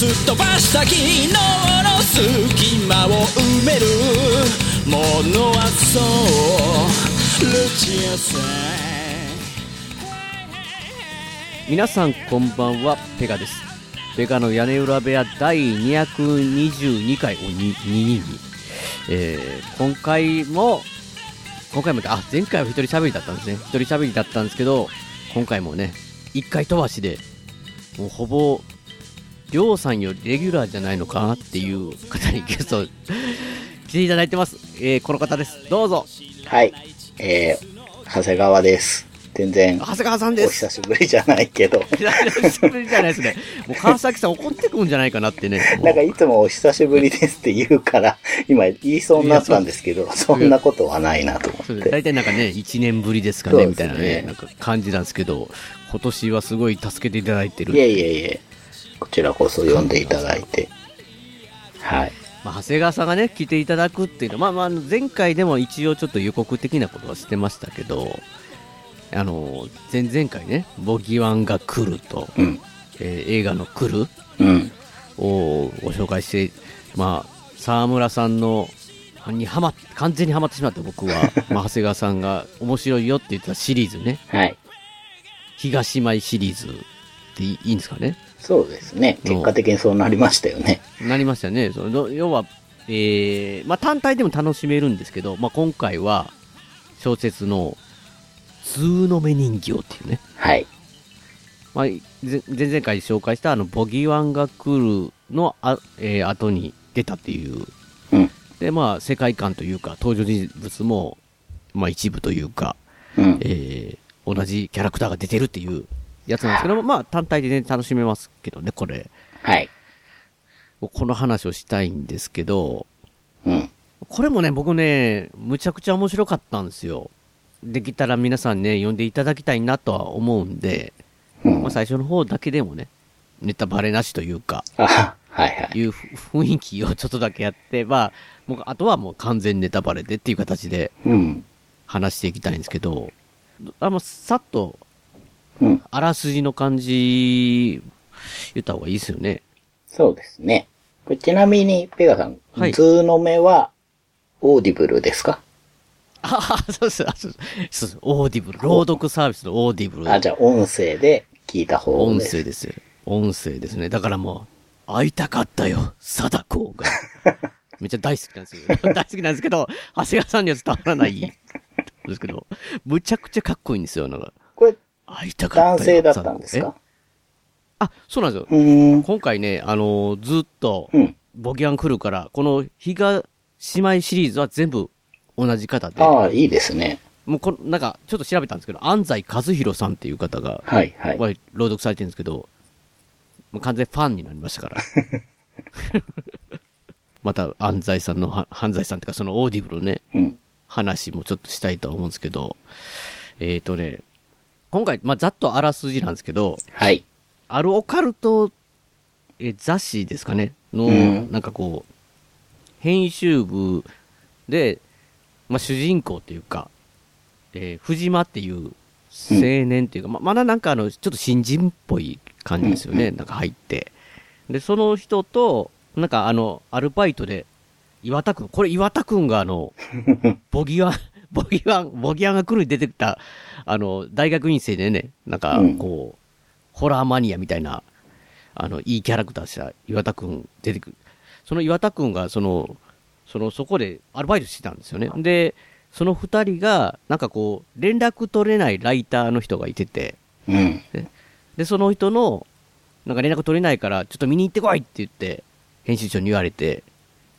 すっ飛ばした昨日の隙間を埋めるものは。そうルチアさん皆さんこんばんは。ペガですペガの屋根裏部屋第222回おに。22えー、今回も今回もあ前回は一人喋りだったんですね。一人喋りだったんですけど今回もね一回飛ばしでもうほぼりょうさんよりレギュラーじゃないのかなっていう方にゲスト来ていただいてます、えー、この方です。どうぞ。はい。えー、長谷川です。全然、長谷川さんおです。久しぶりじゃないけど、久しぶりじゃないですね。もう川崎さん怒ってくるんじゃないかなってね。なんかいつもお久しぶりですって言うから、今言いそうになったんですけど、そんなことはないなと思って。大体なんかね、1年ぶりですかね、ね。みたいなね、なんか感じなんですけど、今年はすごい助けていただいてる。いえいえいえ、こちらこそ読んでいただいて。はい。まあ、長谷川さんがね、来ていただくっていうのは、まあまあ前回でも一応ちょっと予告的なことはしてましたけど、あの、前々回ね、ボギワンが来ると、うん。えー映画の来るうん。をご紹介して、まあ、沢村さんの、にはま、完全にはまってしまって僕は、まあ、長谷川さんが面白いよって言ってたシリーズね、はい。東舞シリーズっていいんですかねそうですね。結果的にそうなりましたよね。なりましたね。その要は、えー、まあ単体でも楽しめるんですけど、まあ今回は小説の通の目人形っていうね。はい。まあ、ぜ前々回紹介したあのボギワンが来るのあ、えー後に出たっていう。うん。で、まあ世界観というか登場人物も、まあ一部というか、うん。えー同じキャラクターが出てるっていうやつなんですけども、まあ単体でね楽しめますけどね、これ。はい。この話をしたいんですけど、うん。これもね、僕ね、むちゃくちゃ面白かったんですよ。できたら皆さんね、読んでいただきたいなとは思うんで、うんまあ、最初の方だけでもね、ネタバレなしというか、あ、はいはい。いうふ雰囲気をちょっとだけやって、まあ、もうあとはもう完全ネタバレでっていう形でうん。話していきたいんですけど、あもうさっと、うん。あらすじの感じ、言った方がいいですよね。そうですね。これちなみに、ペガさん、はいずうのめは、 Audible ですか？ああ、そうです、あそうです Audible、朗読サービスの Audible。あ、じゃあ音声で聞いた方音です。声ですよ。音声ですね。だからもう、会いたかったよ、貞子が。めっちゃ大好きなんですよ。大好きなんですけど、長谷川さんには伝わらない。ですけど、むちゃくちゃかっこいいんですよ。なんか、これ、会いたかったよ。男性だったんです貞かあ、そうなんですよ。今回ね、あのーずっと、うん。ぼぎわんが来るから、この比嘉姉妹シリーズは全部同じ方で、ああ、いいですね。もうこの、なんか、ちょっと調べたんですけど、安西和弘さんっていう方が、はい、はい。は朗読されてるんですけど、もう完全にファンになりましたから。また、安西さんの、は安西さんっていうか、その Audible ね、うん。話もちょっとしたいとは思うんですけど、えっ、ー、とね、今回、まあ、ざっとあらすじなんですけど、はい。あるオカルト、えー雑誌ですかね、の、うん。なんかこう、編集部で、まあ、主人公っていうか、えー藤間っていう青年っていうか、ままだなんかあの、ちょっと新人っぽい感じですよね、なんか入って。で、その人と、なんかあの、アルバイトで、岩田くん、これ岩田くんがあの、ボギワン、ボギワン、ボギワンが来るに出てきた、あの、大学院生でね、なんかうんこう、ホラーマニアみたいな、あの、いいキャラクターした岩田くん出てくる。その岩田くんが、その、その、そこでアルバイトしてたんですよね。で、その二人が、なんかこう、連絡取れないライターの人がいてて、うん。で、その人の、なんか連絡取れないから、ちょっと見に行ってこいって言って、編集長に言われて、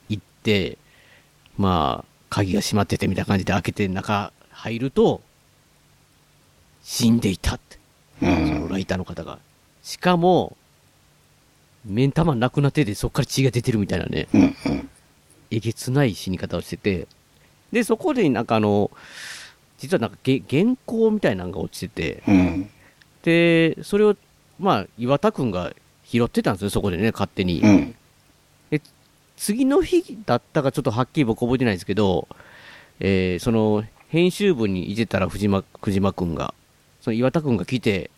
行って、まあ、鍵が閉まっててみたいな感じで開けて中入ると、死んでいたって。うそん。のライターの方が。しかも、目ん玉なくなってて、そっから血が出てるみたいなね、うんうん。えげつない死に方をしてて、で、そこでなんかあの、実はなんかげ原稿みたいなのが落ちてて、うん。で、それを、まあ、岩田くんが拾ってたんですよ、そこでね、勝手に。うん。次の日だったかちょっとはっきり僕覚えてないですけど、えーその、編集部にいてたら藤間、藤間くんが、その岩田くんが来て、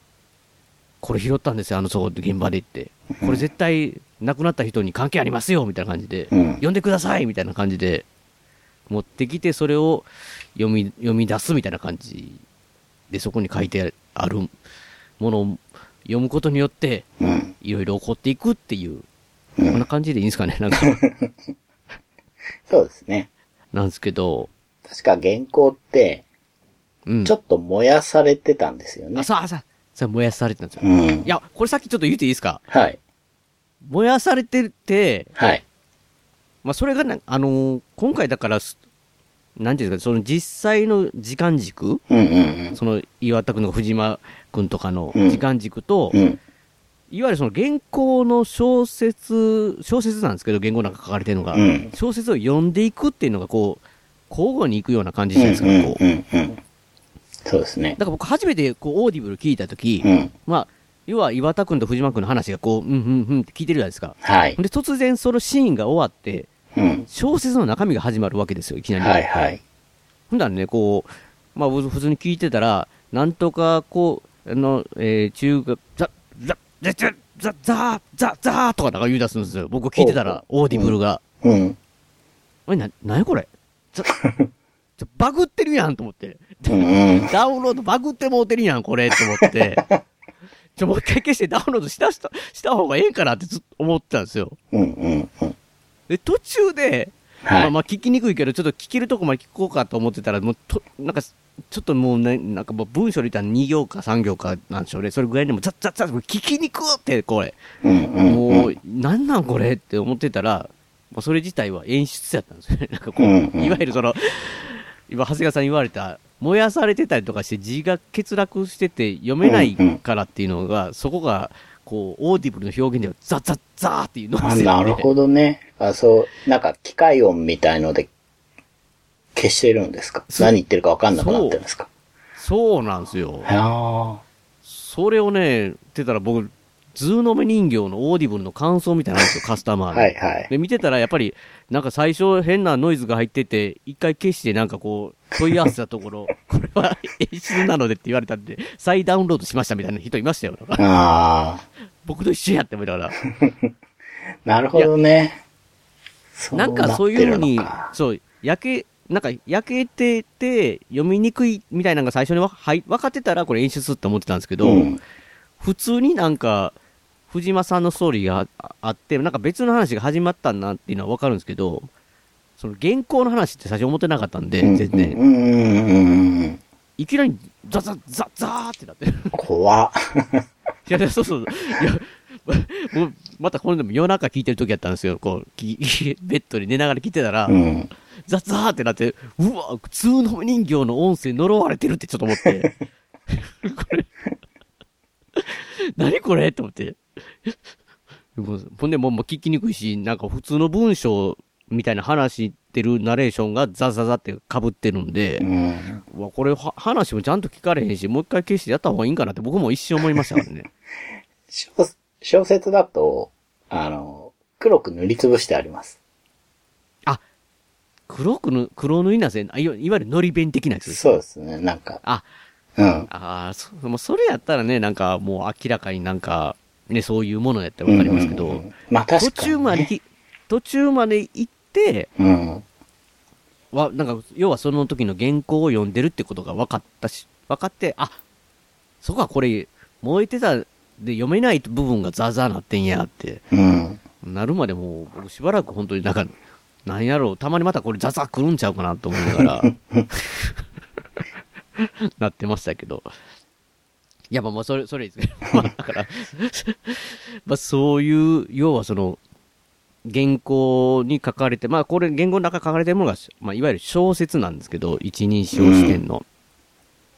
これ拾ったんですよ、あのそこで現場でって。これ絶対亡くなった人に関係ありますよ、みたいな感じで、うん呼んでくださいみたいな感じで、持ってきて、それを読み、読み出すみたいな感じで、そこに書いてあるものを読むことによって、うん。いろいろ起こっていくっていう、うんこんな感じでいいんですかね、なんか。そうですね。なんですけど、確か原稿って、うん。ちょっと燃やされてたんですよねあ、。そう、あ、そう、それ燃やされてたんですよ。うんい。や、これさっきちょっと言っていいですか？はい。燃やされてて、はい。まあ、それがな、あのー今回だからす、なんていうんですか、その実際の時間軸、うんうんその岩田君とか藤間君とかのうん時間軸と、うん。うん。いわゆるその原稿の小説、小説なんですけど、原稿なんか書かれてるのが、うん小説を読んでいくっていうのが、こう、交互に行くような感じうんじゃないですか、こう。うんうんうん。そうですね。だから僕初めてこうオーディブル聞いたとき、うん。まあ、要は岩田君と藤間君の話がこう、うんうんうんって聞いてるじゃないですか。はい。で、突然そのシーンが終わって、うん。小説の中身が始まるわけですよ、いきなり。はいはい。ほんだらね、こう、まあ、普通に聞いてたら、なんとか、こう、あの、えー、中学、ザ、ザ、ザ、ザ、ザ、ザ、ザ、ザとかなんか言い出すんですよ。僕聞いてたら、オーディブルが。うん。あれ、な、なにこれ？ザちょ バグってるやんと思って。ダウンロードバグってもうてるやん、これって思って。ちょ、もう一回消してダウンロードしたした、した方がええかなってずっと思ってたんですよ。うんうんうん。で、途中で、まはい。あまあ聞きにくいけど、ちょっと聞けるとこまで聞こうかと思ってたら、もうと、なんか、ちょっともうね、なんかもう文章で言ったら2行か3行かなんでしょうね。それぐらいでも、ザッザッザッ、聞きにくって、これ。もう、なんなんこれって思ってたら、まあ、それ自体は演出やったんですよね。なんかこう、いわゆるその、今、長谷川さん言われた、燃やされてたりとかして字が欠落してて読めないからっていうのが、そこが、こう、オーディブルの表現ではザッザッザーっていうのあ、なるほどね。あ、そう、なんか機械音みたいので消してるんですか？何言ってるかわかんなくなってるんですか？そうなんですよ。あそれをね、言ってたら僕、ずうのめ人形のオーディブルの感想みたいなんですよ、カスタマーあ。の。はいはい。で、見てたらやっぱり、なんか最初変なノイズが入ってて、一回消してなんかこう、問い合わせたところ、これは演出なのでって言われたんで、再ダウンロードしましたみたいな人いましたよ。ああ。僕と一緒やって思いながら。なるほどね。そなんかそういうふうにそう、焼け、なんか焼けてて、読みにくいみたいなのが最初にわはい分かってたらこれ演出って思ってたんですけど、うん。普通になんか、藤間さんのストーリーがああって、なんか別の話が始まったんなっていうのはわかるんですけど、その原稿の話って最初思ってなかったんで、うん全然。いきなりザザザザーってなってる。怖っ。いや、そうそう。いや、またこれでも夜中聞いてる時やったんですよ。こう、きベッドに寝ながら聞いてたら、うん。ザザーってなって、うわ、普通の人形の音声呪われてるってちょっと思って。これ、何これ？って思って。ほんで、もう聞きにくいし、なんか普通の文章みたいな話してるナレーションがザザザって被ってるんで、うん。うわ、これは話もちゃんと聞かれへんし、もう一回消してやった方がいいんかなって僕も一瞬思いましたからね。小小説だと、あの、黒く塗りつぶしてあります。黒くぬ、黒塗りなせ、あいわいわゆるのり弁的なやつ。そうですね。なんか、あ、うん。ああ、そもうそれやったらね、なんかもう明らかになんか、ね、そういうものやったらわかりますけど、うんうんうんまあ確か途に、ね。中までき、途中まで行って、うん。わ、なんか、要はその時の原稿を読んでるってことが分かったし、分かって、あ、そこはこれ、燃えてたで読めない部分がザーザーなってんやって、うん。なるまでもう、僕しばらく本当になんか、なんやろう、たまにまたこれザザー来るんちゃうかなと思いながら、なってましたけど。いや、まあまあ、それ、それですね。まあ、だから、まあ、そういう、要はその、原稿に書かれて、まあ、これ、原稿の中に書かれてるものが、まあ、いわゆる小説なんですけど、一人称視点の。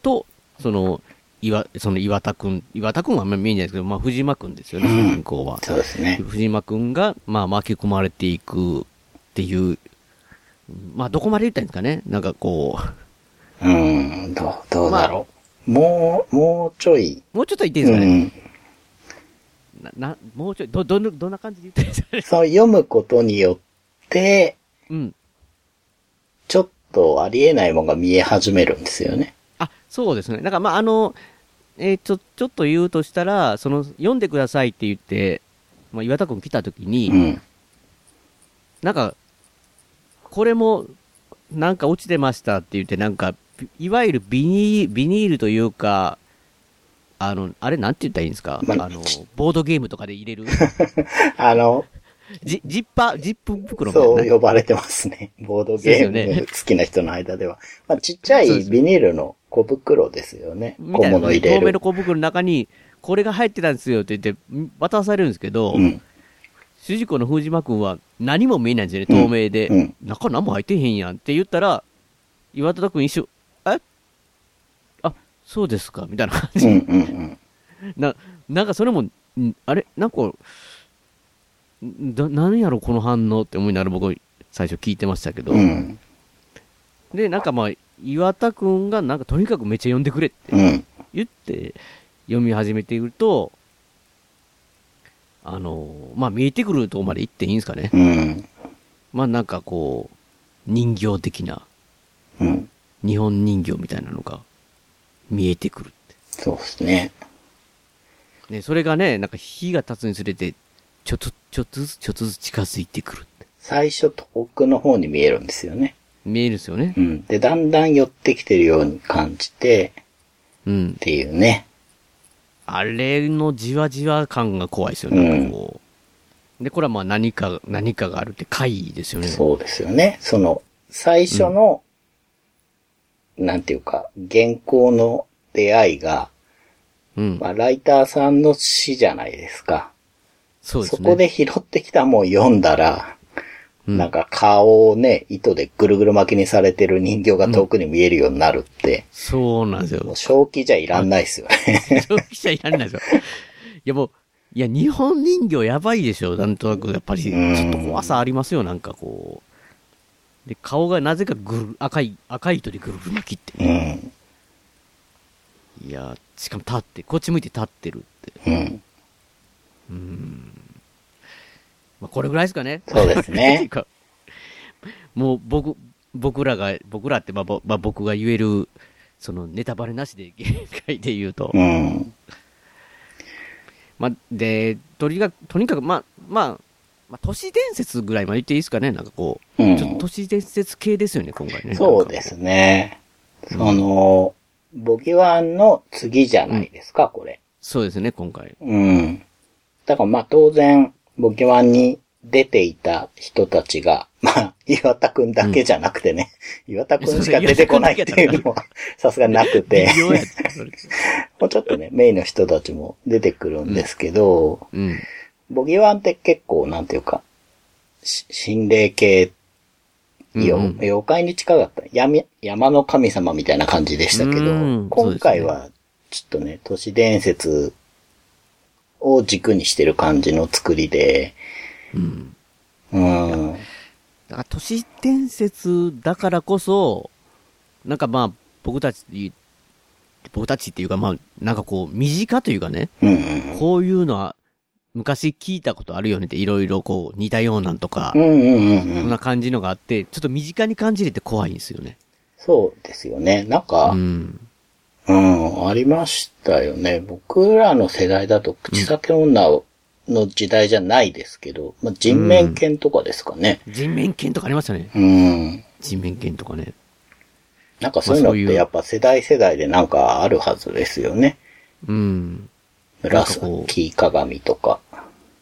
と、その、岩、その岩田くん、岩田くんはあんまり見えないですけど、まあ藤間くんですよね、うん主人公は。そうですね。藤間くんが、まあ巻き込まれていくっていう、まあどこまで言ったらいいんですかねなんかこうん、どう、どうだろう。もう、もうちょい。う、もうちょっと言っていいですかね、うん。な、な、もうちょい、ど、どんな、どんな感じで言ってるんですかね そう読むことによって、うん。ちょっとありえないものが見え始めるんですよね。あ、そうですね。だからまああの、えーちょ、ちょっと言うとしたら、その、読んでくださいって言って、まあ岩田くん来た時に、うん。なんか、これも、なんか落ちてましたって言って、なんか、いわゆるビニール、ビニールというか、あの、あれなんて言ったらいいんですか、まあの、ボードゲームとかで入れる、あの、ジジッパー、ジップ袋みたいな？ね。そう呼ばれてますね。ボードゲーム好きな人の間では。まあ、ちっちゃいビニールの小袋ですよね。小物入れる透明の。小袋の中に、これが入ってたんですよって言って、ん渡されるんですけど、うん。主人公の藤間くんは何も見えないんですよね、透明で。うんうん中何も入ってへんやんって言ったら、岩田くん一瞬、え？あ、そうですかみたいな感じ。うんうんうん。な、なんかそれも、んあれ？なんか、んだ、何やろこの反応って思いながら僕最初聞いてましたけど。うん。で、なんかまあ、岩田くんがなんかとにかくめっちゃ読んでくれってうん。言って読み始めていると、あの、まあ見えてくるとこまで行っていいんですかね。うん。まあなんかこう、人形的な、うん。日本人形みたいなのが見えてくるって。そうですね。ね、それがね、なんか日が経つにつれて、ちょっと、ちょっとずつ、ちょっとずつ近づいてくる。最初遠くの方に見えるんですよね。見えるんですよねう。ん。で、だんだん寄ってきてるように感じて、うんっ。ていうね。あれのじわじわ感が怖いですよね。なんかこう。で、これはまあ何か、何かがあるって回ですよね。そうですよね。その、最初の、なんていうか、原稿の出会いが、うん。まあ、ライターさんの詩じゃないですか。そうですね。そこで拾ってきたもん読んだら、うん、なんか顔をね、糸でぐるぐる巻きにされてる人形が遠くに見えるようになるって、そうなんですよ。正気じゃいらんないですよね。消費者いらんないですよ。いやもう、いや、日本人形やばいでしょ。なんとなく、やっぱり、ちうんょっと怖さありますよ。なんかこう。で、顔がなぜかぐる、赤い、赤い糸でぐるぐる巻きって。うん。いや、しかも立って、こっち向いて立ってるって。うん。まあ、これぐらいですかね。そうですね もう僕、僕らが、僕らって、まあ、ぼまあ、僕が言える、そのネタバレなしで限界で言うと、うん。まあ、で、とにかく、とにかく、まあ、まあ、まあ、都市伝説ぐらいまで言っていいですかねなんかこう、うんちょっと都市伝説系ですよね、今回ね。そうですね。その、ボギワンの次じゃないですか、これ。そうですね、今回。うん。だからまあ当然、ボギワンに出ていた人たちが、まあ、岩田くんだけじゃなくてね、岩田くんしか出てこないっていうのは、さすがなくて、もうちょっとね、メインの人たちも出てくるんですけど、うん。ボギワンって結構、なんていうか、し心霊系、ようんうん。妖怪に近かった。山。山の神様みたいな感じでしたけど、うん今回は、ちょっとね、都市伝説を軸にしてる感じの作りで、うん。うん。だから都市伝説だからこそ、なんかまあ、僕たち、僕たちっていうかまあ、なんかこう、身近というかね、うんうん。こういうのは、昔聞いたことあるよねって、いろいろこう、似たようなんとかう、んうんうんうん。そんな感じのがあって、ちょっと身近に感じれて怖いんですよね。そうですよね。なんか、ううん、ん。ありましたよね。僕らの世代だと、口裂け女の時代じゃないですけど、まあ、人面犬とかですかね。人面犬とかありましたね。うん。人面犬とかね。なんかそういうのってやっぱ世代世代でなんかあるはずですよね。うん。紫鏡とか。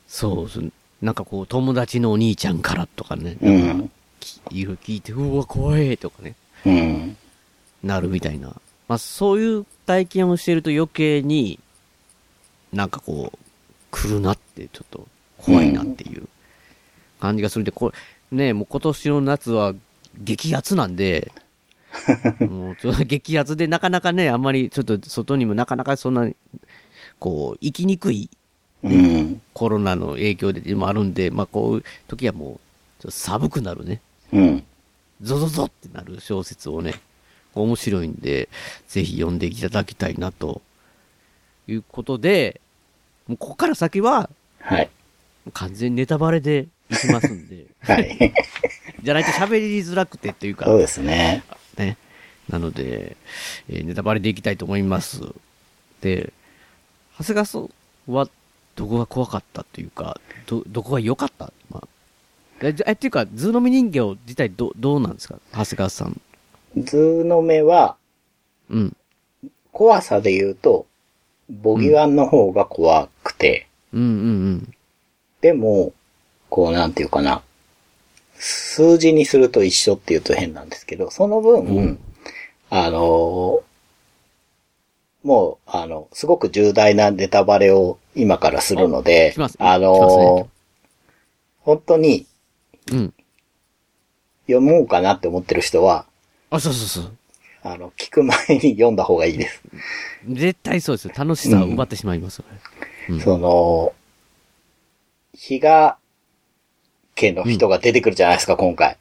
そうそう。なんかこう、友達のお兄ちゃんからとかね。うん。きいろいろ聞いて、うわ、怖いとかね。うん。なるみたいな。まあ、そういう体験をしてると余計に、なんかこう、来るなって、ちょっと怖いなっていう感じがするんで、これ、ね、もう今年の夏は激アツなんで、もうちょっと激アツでなかなかね、あんまりちょっと外にもなかなかそんな、こう、行きにくいうん。コロナの影響でもあるんで、まあこういう時はもう、寒くなるね。うん。ゾゾゾってなる小説をね、面白いんで、ぜひ読んでいただきたいなということで、もうここから先ははい。完全にネタバレでいきますんで、はい。じゃないと喋りづらくてっていうか、そうですね。ね。なので、えーネタバレでいきたいと思います。で、長谷川さんはどこが怖かったというか、ど、どこが良かった？まあ、え、じゃえっていうか、ずうのめ人形自体ど、どうなんですか？長谷川さん。図の目は、うん。怖さで言うと、ボギワンの方が怖くて、うんうんうん。でも、こうなんていうかな、数字にすると一緒っていうと変なんですけど、その分、うんあのーもう、あの、すごく重大なネタバレを今からするのであのね本当にうん。読もうかなって思ってる人は、あ、そうそうそう。あの、聞く前に読んだ方がいいです。絶対そうですよ。楽しさを奪ってしまいますよね。うんその、比嘉家の人が出てくるじゃないですか、今回。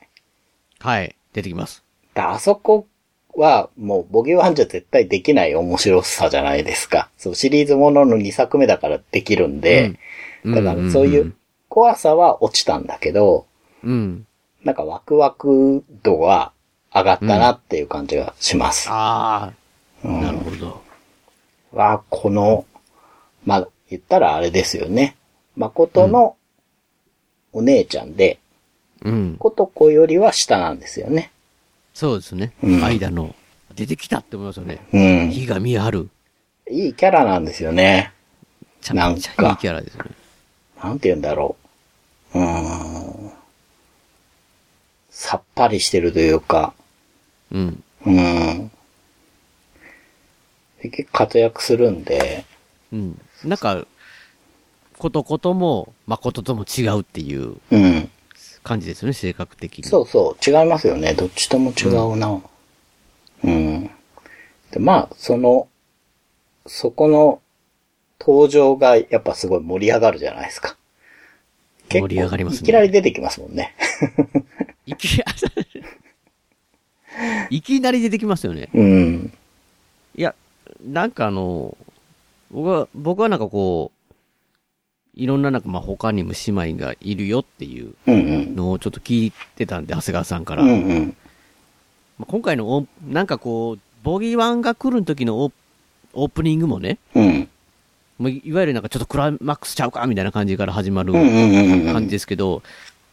はい。出てきます。だあそこは、もう、ボギーワンじゃ絶対できない面白さじゃないですか。そう、シリーズものの2作目だからできるんで、うんだからそういう、怖さは落ちたんだけど、うん。なんかワクワク度は上がったなっていう感じがします。ああ、うんなるほど。は、この、まあ、言ったらあれですよね。誠のお姉ちゃんで、うん。こと子よりは下なんですよね。そうですね。うん間の、出てきたって思いますよね。うん。火が見張る。いいキャラなんですよね。ちゃめちゃいいキャラですよね。なんて言うんだろう。うーん。さっぱりしてるというか、うん。うん。で結構活躍するんで、うん。なんか、ことことも、誠とも違うっていううん。感じですよね、性格的に。そうそう、違いますよね。どっちとも違うな。うん。で、まあ、その、そこの登場がやっぱすごい盛り上がるじゃないですか。盛り上がりますねいきなり出てきますもんね。いき、いきなり出てきますよね。うん。いや、なんかあの、僕は、僕はなんかこう、いろんななんかまあ他にも姉妹がいるよっていう。のをちょっと聞いてたんで、長谷川さんから。うんうん。まあ今回のなんかこう、ぼぎわんが、来る時のオープニングもね、うん。もういいわゆるなんかちょっとクライマックスちゃうかみたいな感じから始まる。感じですけど、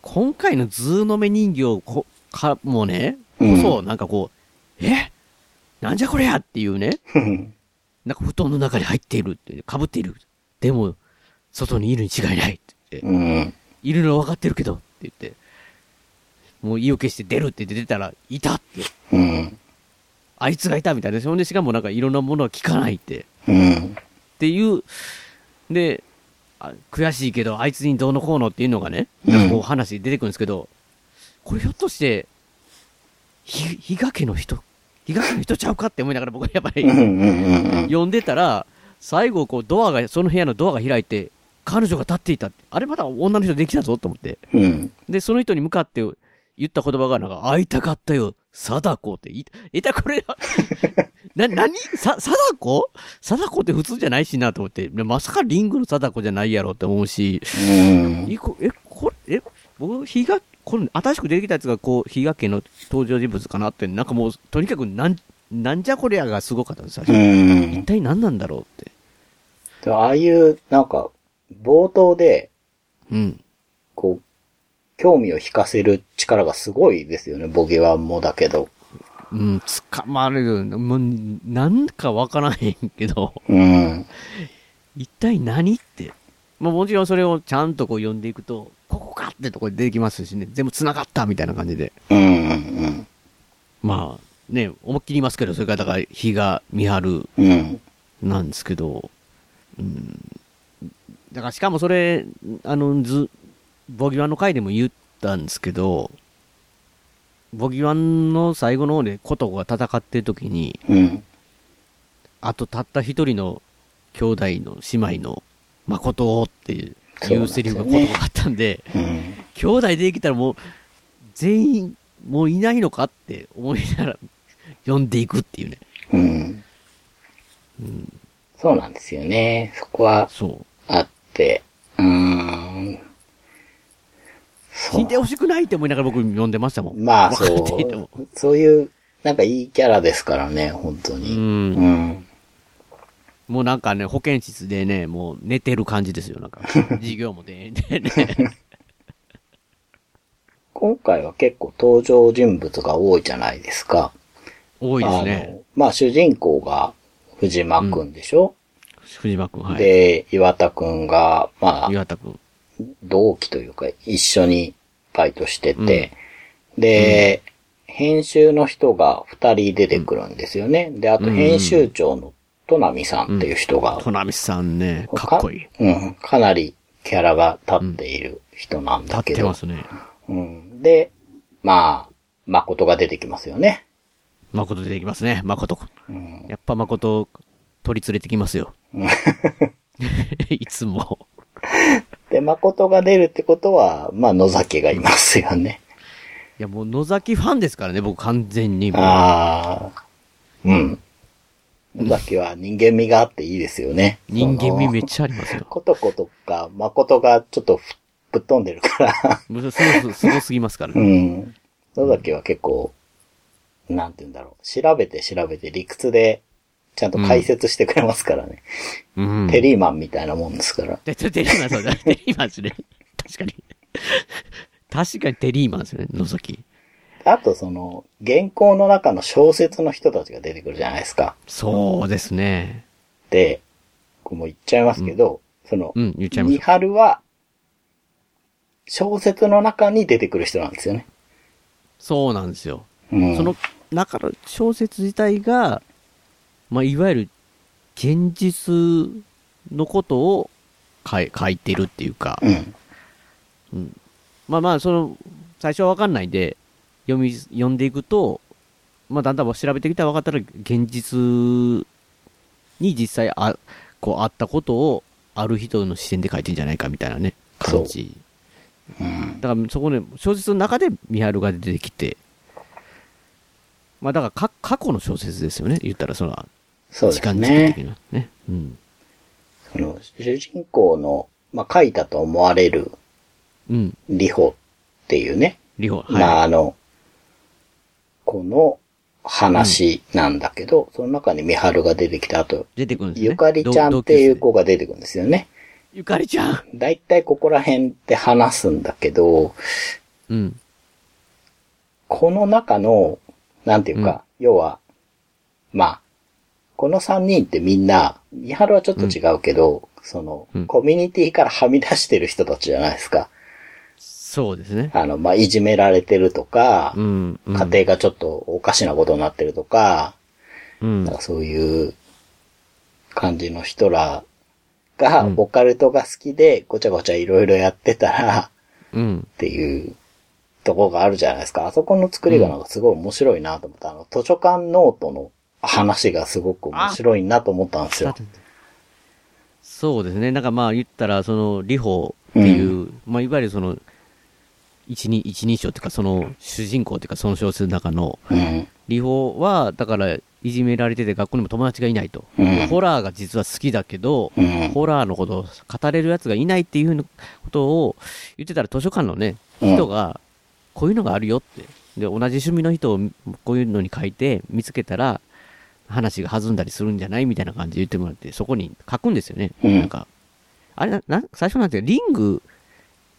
今回のずうのめ人形こかもね、うんこそ、なんかこう、え？なんじゃこりゃっていうね、うん。なんか布団の中に入っているって、被っている。でも、外にいるに違いないって言って、うん。いるのは分かってるけどって言って、もう意を決して出るって言って出たら、いたって。うん。あいつがいたみたいな。ほんで、しかもなんかいろんなものは聞かないって。うん。っていう、で、あ悔しいけど、あいつにどうのこうのっていうのがね、うんなんかこう話出てくるんですけど、これひょっとして、ひ、比嘉家の人、比嘉家の人ちゃうかって思いながら僕はやっぱりうんでたら、最後こうドアが、その部屋のドアが開いて、彼女が立っていた。あれまだ女の人できたぞと思って。うん。で、その人に向かって言った言葉がなんか、会いたかったよ、貞子って言いた、えた、これ、な、なにさ、貞子？貞子って普通じゃないしなと思って、でまさかリングの貞子じゃないやろって思うし、うん。え、これ、え、僕、比嘉、この新しく出てきたやつがこう、比嘉家の登場人物かなって、なんかもう、とにかくなん、なんじゃこりゃがすごかったんです、最初。うん一。体何なんだろうって。でああいう、なんか、冒頭で、うん。こう、興味を引かせる力がすごいですよね、ボゲワンもだけど。うん、捕まる。もう、なんかわからへんけど、うん。一体何って。まあもちろんそれをちゃんとこう読んでいくと、ここかってとこで出てきますしね、全部繋がったみたいな感じで。うんうんまあ、ね、思いっきり言いますけど、それからだから、日が見張るうん。うん。なんですけど、うん。だからしかもそれ、あの、ず、ボギワンの回でも言ったんですけど、ボギワンの最後の方でコトコが戦ってる時に、うん。あとたった一人の兄弟の姉妹の誠をっていういうセリフが言葉があったんで、うん。兄弟できたらもう、全員、もういないのかって思いながら、読んでいくっていうね。うん。そうなんですよね。そこはそう。あって、うーん。死んでほしくないって思いながら僕読んでましたもん。まあそう、そういう、なんかいいキャラですからね、本当う。に。うんん。もうなんかね、保健室でね、もう寝てる感じですよ。なんか、授業もで、でね。今回は結構登場人物が多いじゃないですか。多いですあね。の、まあ主人公が藤間くんでしょ、藤間くん、はい。で、岩田くんが、まあ、岩田くん。同期というか一緒にバイトしてて、で、編集の人が二人出てくるんですよね。で、あと編集長の戸波さんっていう人が、トナミさんね、かっこいい。うん、かなりキャラが立っている人なん立っだけど、てますね。うん、で、まあ、誠が出てきますよね。誠出てきますね、誠。うん、やっぱ誠、取り連れてきますよ。いつも。で、誠が出るってことは、まあ野崎がいますよね。いや、もう野崎ファンですからね、僕完全に。ああ、うん。野崎は人間味があっていいですよね。人間味めっゃ。ちゃありますよ。ことことか、誠がちょっとふぶっ飛んでるから。もうすごすすごすぎますからうね。ん。野崎は結構、なんて言うんだろう。調べて調べて理屈で、ちゃんと解説してくれますからね。うん。テリーマンみたいなもんですから。でテリーマンそうだ。テリーマンですね。確かに。確かにテリーマンですね、野崎。あとその、原稿の中の小説の人たちが出てくるじゃないですか。そうですね。で、こうもう言っちゃいますけど、その、うん、言っちゃいま三す。春は、小説の中に出てくる人なんですよね。そうなんですよ。うん。その中の小説自体が、まあ、いわゆる現実のことを書い書いてるっていうか、うん。まあまあ、その、最初はわかんないんで、読み、読んでいくと、まあだんだん調べてきたら分かったら、現実に実際あ、こうあったことを、ある人の視点で書いてんじゃないかみたいなね、感じ。うん。だからそこね、小説の中で三春が出てきて、まあだからか過去の小説ですよね、言ったらその、そうです時間軸ね。的なね。うん。その、主人公の、まあ、書いたと思われる、うん。リホっていうね。リホ、はい。まあ、あの、この話なんだけど、その中に三春が出てきた後、出てくるんですね。ゆかりちゃんっていう同子が出てくるんですよね。ゆかりちゃんだいたいここら辺って話すんだけど、うん。この中の、なんていうか、要は、まあ、この三人ってみんな、三春はちょっと違うけど、その、うんコミュニティからはみ出してる人たちじゃないですか。そうですね。あの、まあ、いじめられてるとか、うん。うん家庭がちょっとおかしなことになってるとか、うんなんかそういう感じの人らが、うんボカルトが好きで、ごちゃごちゃいろいろやってたら、うん。っていうとこがあるじゃないですか。あそこの作りがなんかすごい面白いなと思った。あの、図書館ノートの話がすごく面白いなと思ったんですよ。そうですね。なんかまあ言ったら、その、リホっていう、まあいわゆるその、一人、一人称っていうか、その、主人公っていうか、その小説の中の、うん。リホは、だから、いじめられてて学校にも友達がいないと。うんホラーが実は好きだけど、うんホラーのことを語れる奴がいないっていうことを言ってたら図書館のね、うん人が、こういうのがあるよって。で、同じ趣味の人をこういうのに書いて見つけたら、話が弾んだりするんじゃないみたいな感じで言ってもらって、そこに書くんですよね。うんなんか、あれな、な最初なんてリング、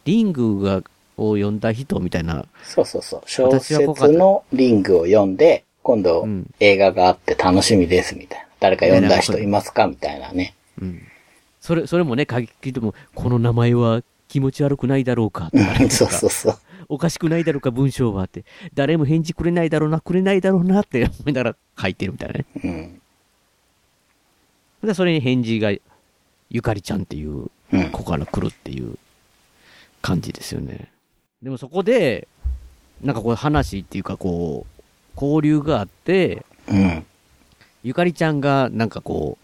リングが、を読んだ人みたいな、そうそうそう。小説のリングを読んで、今度うん映画があって楽しみですみたいな。誰か読んだ人いますかみたいなね。うん。それ、それもね、書き聞いても、この名前は気持ち悪くないだろうかそうそうそう。おかしくないだろうか、文章はって。誰も返事くれないだろうな、くれないだろうなって思いながら書いてるみたいなね。うん。で、それに返事が、ゆかりちゃんっていううん。子から来るっていう感じですよね。でもそこで、なんかこう話っていうかこう、交流があって、うん。ゆかりちゃんがなんかこ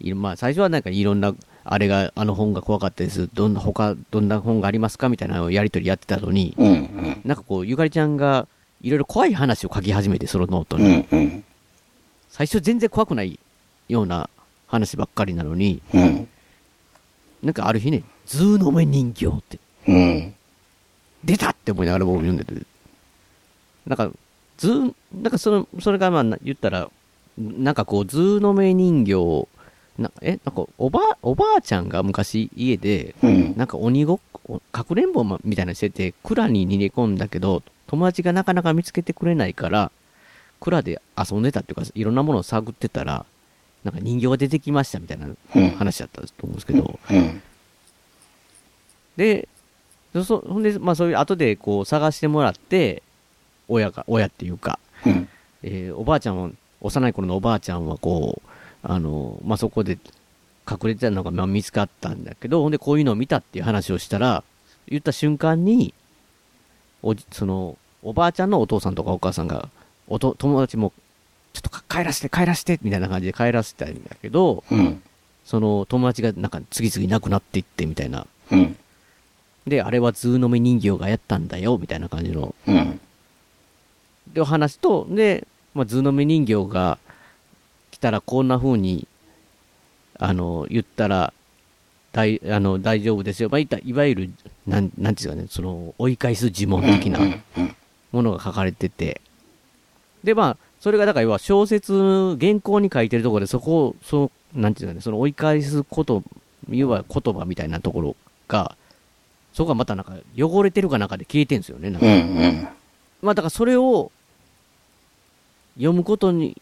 う、いまあ最初はなんかいろんな、あれが、あの本が怖かったです。どんな、他、どんな本がありますか？みたいなやりとりやってたのに、うん。うん。なんかこう、ゆかりちゃんがいろいろ怖い話を書き始めて、そのノートうに。ん。うん。最初全然怖くないような話ばっかりなのに、うん。なんかある日ね、ずうのめ人形ってうん。出たって思いながら僕読んでて。なんか、ズー、なんかその、それがまあな言ったら、なんかこう、ずうのめ人形、なえ、なんかおば、おばあちゃんが昔家で、うん。なんか鬼ごっこ、かくれんぼまみたいなのしてて、蔵に逃げ込んだけど、友達がなかなか見つけてくれないから、蔵で遊んでたっていうか、いろんなものを探ってたら、なんか人形が出てきましたみたいなうん。話だったと思うんですけど、うん。で、そほんで、まあそういう後でこう探してもらって、親が、親っていうか、うん。えーおばあちゃんは、幼い頃のおばあちゃんはこう、あの、まあそこで隠れてたのがまあ見つかったんだけど、ほんでこういうのを見たっていう話をしたら、言った瞬間に、おじ、その、おばあちゃんのお父さんとかお母さんが、おと、友達も、ちょっとか帰らせて帰らせてみたいな感じで帰らせたんだけど、うん。その友達がなんか次々亡くなっていってみたいなうん。で、あれはずうのめ人形がやったんだよ、みたいな感じの。うん。で、お話と、で、まあ、ずうのめ人形が来たらこんな風に、あの、言ったら、大、あの、大丈夫ですよ。まあ、いいわゆる、なん、なんていうかね、その、追い返す呪文的な。ものが書かれてて、で、まあ、それがだから要は小説、原稿に書いてるところで、そこを、そう、なんていうかね、その追い返すこと、要は言葉みたいなところが、そこがまたなんか汚れてるかなんかで消えてるんですよね。なんかうん。うん。まあだからそれを読むことに、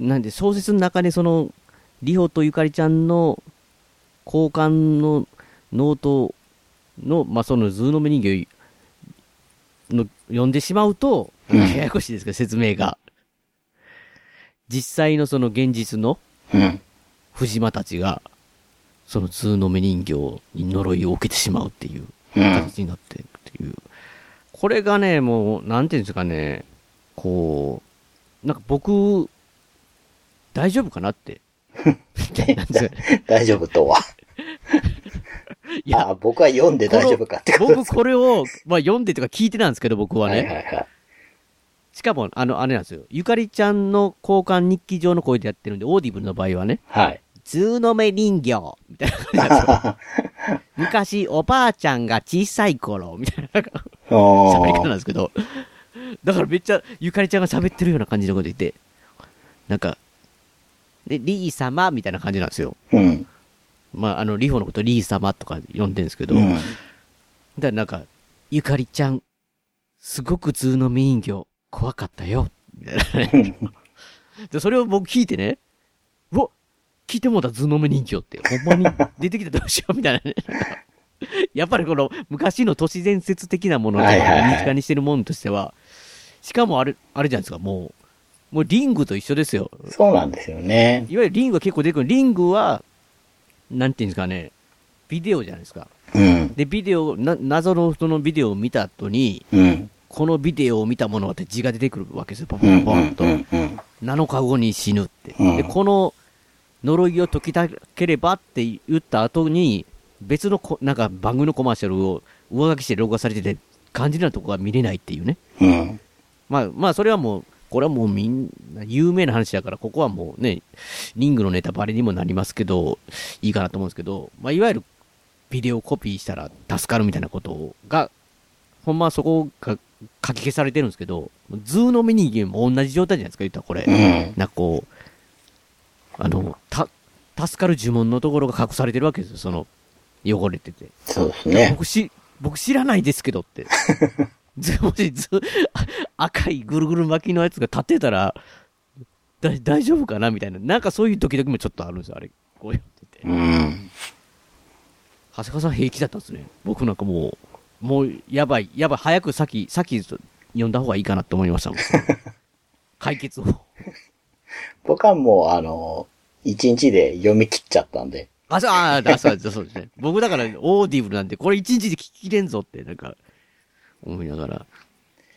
なんで小説の中でその、リホとゆかりちゃんの交換のノートの、まあそのずうのめ人形の読んでしまうと、うんややこしいですけど説明が。実際のその現実のうん。藤間たちが、そのずうのめ人形に呪いを受けてしまうっていう。うん。形になってるっていう。これがね、もう、なんていうんですかね、こう、なんか僕、大丈夫かなって。大丈夫とは。いや、あ、僕は読んで大丈夫かってこと僕これを、まあ読んでとか聞いてたんですけど、僕ははいね。はいはい。しかも、あの、あれなんですよ。ゆかりちゃんの交換日記上の声でやってるんで、オーディブルの場合はね、はい。ずうのめ人形みたいな感じなんですよ。昔、おばあちゃんが小さい頃みたいな、喋り方なんですけど、だからめっちゃゆかりちゃんが喋ってるような感じのこと言って、なんか、で、リー様みたいな感じなんですよ。うん。まあ、あの、リホのことリー様とか呼んでるんですけど、うん。だからなんか、ゆかりちゃん、すごく通の目人形、怖かったよ。みたいなね。で、それを僕聞いてね、聞いてもうた図の目人形って、ほんまに出てきたらどうしようみたいなね。やっぱりこの昔の都市伝説的なものを身近にしてるものとしては、しかもあれ、あれじゃないですか、もう、もうリングと一緒ですよ。そうなんですよね。いわゆるリングは結構出てくる。リングは、なんていうんですかね、ビデオじゃないですか。うん。で、ビデオ、な、謎のそのビデオを見た後に、うん。このビデオを見たものはって字が出てくるわけですよ、ポンうん。ポンポンと。うん。うん。7日後に死ぬって。うんで、この呪いを解きたければって言った後に、別のこ、なんか番組のコマーシャルを上書きして録画されてて、肝心なとこが見れないっていうね。うん。まあ、まあ、それはもう、これはもうみんな、有名な話だから、ここはもうね、リングのネタバレにもなりますけど、いいかなと思うんですけど、まあ、いわゆる、ビデオコピーしたら助かるみたいなことが、ほんまはそこが書き消されてるんですけど、ズーのミニゲームも同じ状態じゃないですか、言ったらこれ。うん。なんかこう、あの、た、助かる呪文のところが隠されてるわけですよ、その、汚れてて。そうですね。僕し、僕知らないですけどって。ず、もしず、あ赤いぐるぐる巻きのやつが立ってたら、だ、大丈夫かなみたいな。なんかそういうドキドキもちょっとあるんですよ、あれ。こうやってて。うん。長谷川さん平気だったんですね。僕なんかもう、もう、やばい、やばい、早く先、先読んだ方がいいかなって思いましたもん。解決を。僕はもう、あの、一日で読み切っちゃったんで。あ、そう、ああ、そうそうそうですね。僕だから、オーディブルなんで、これ一日で聞ききれんぞって、なんか、思いながら、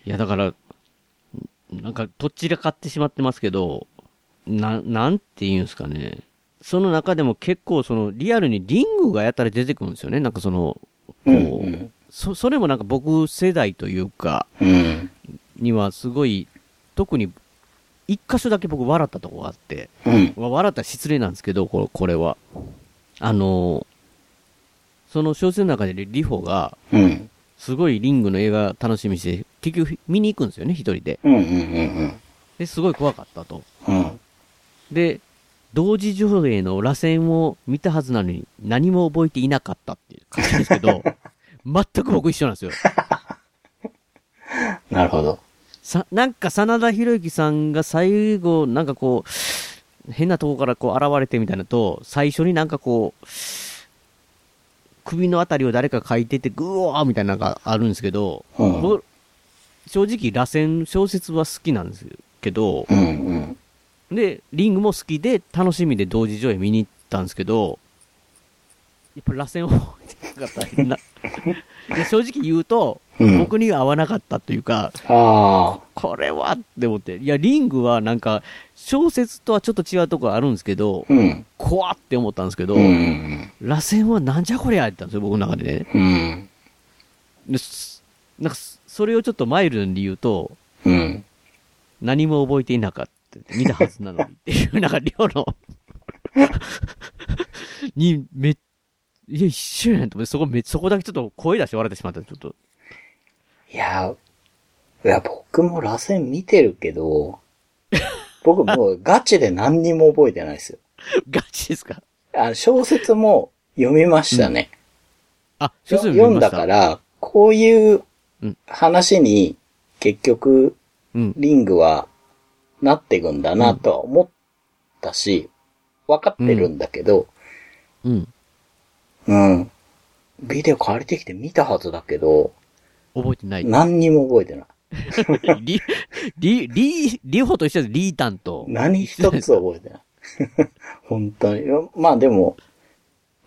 いや、だから、なんか、どちらかってしまってますけど、な、なんて言うんですかね。その中でも結構その、リアルにリングがやったら出てくるんですよね。なんかその、こう、うんうんそ、それもなんか僕世代というか、うん。にはすごい、特に、一箇所だけ僕笑ったとこがあって、うん。まあ笑ったら失礼なんですけど、これこれは。あの、その小説の中でリホが、うん。すごいリングの映画楽しみにして、結局見に行くんですよね、一人で。で、すごい怖かったと。うん。で、同時上映の螺旋を見たはずなのに何も覚えていなかったっていう感じですけど、全く僕一緒なんですよ。なるほど。さ、なんか真田広之さんが最後、なんかこう、変なとこからこう現れてみたいなのと、最初になんかこう、首のあたりを誰か書いてて、ぐわーみたいなのがあるんですけど、うん僕、正直、螺旋小説は好きなんですけど、うん。うん。で、リングも好きで、楽しみで同時上映見に行ったんですけど、やっぱ螺旋を 正直言うと、うん僕には合わなかったというか、ああ。これはって思って。いや、リングはなんか、小説とはちょっと違うところあるんですけど、うん。怖って思ったんですけど、うん。螺旋はなんじゃこりゃって言ったんですよ、僕の中でね。うん。ですなんか、それをちょっとマイルドに言うと、うん。何も覚えていなかった。見たはずなのにっていう、なんか、量 のに、め、いや、一緒やんと思って、そこめ、そこだけちょっと声出して笑ってしまった。ちょっと。いや、いや、僕も螺旋見てるけど、僕もうガチで何にも覚えてないですよ。ガチですか？あ小説も読みましたね。あ、よ小説読んだか、ら、こういううん話に結局うん。リングはなっていくんだなとは思ったし、分かってるんだけど、うん。うん。ビデオ借りてきて見たはずだけど、覚えてない。何にも覚えてない。リ、リ、リ、リホと一緒です。リータンと。何一つ覚えてない。本当に。まあでも、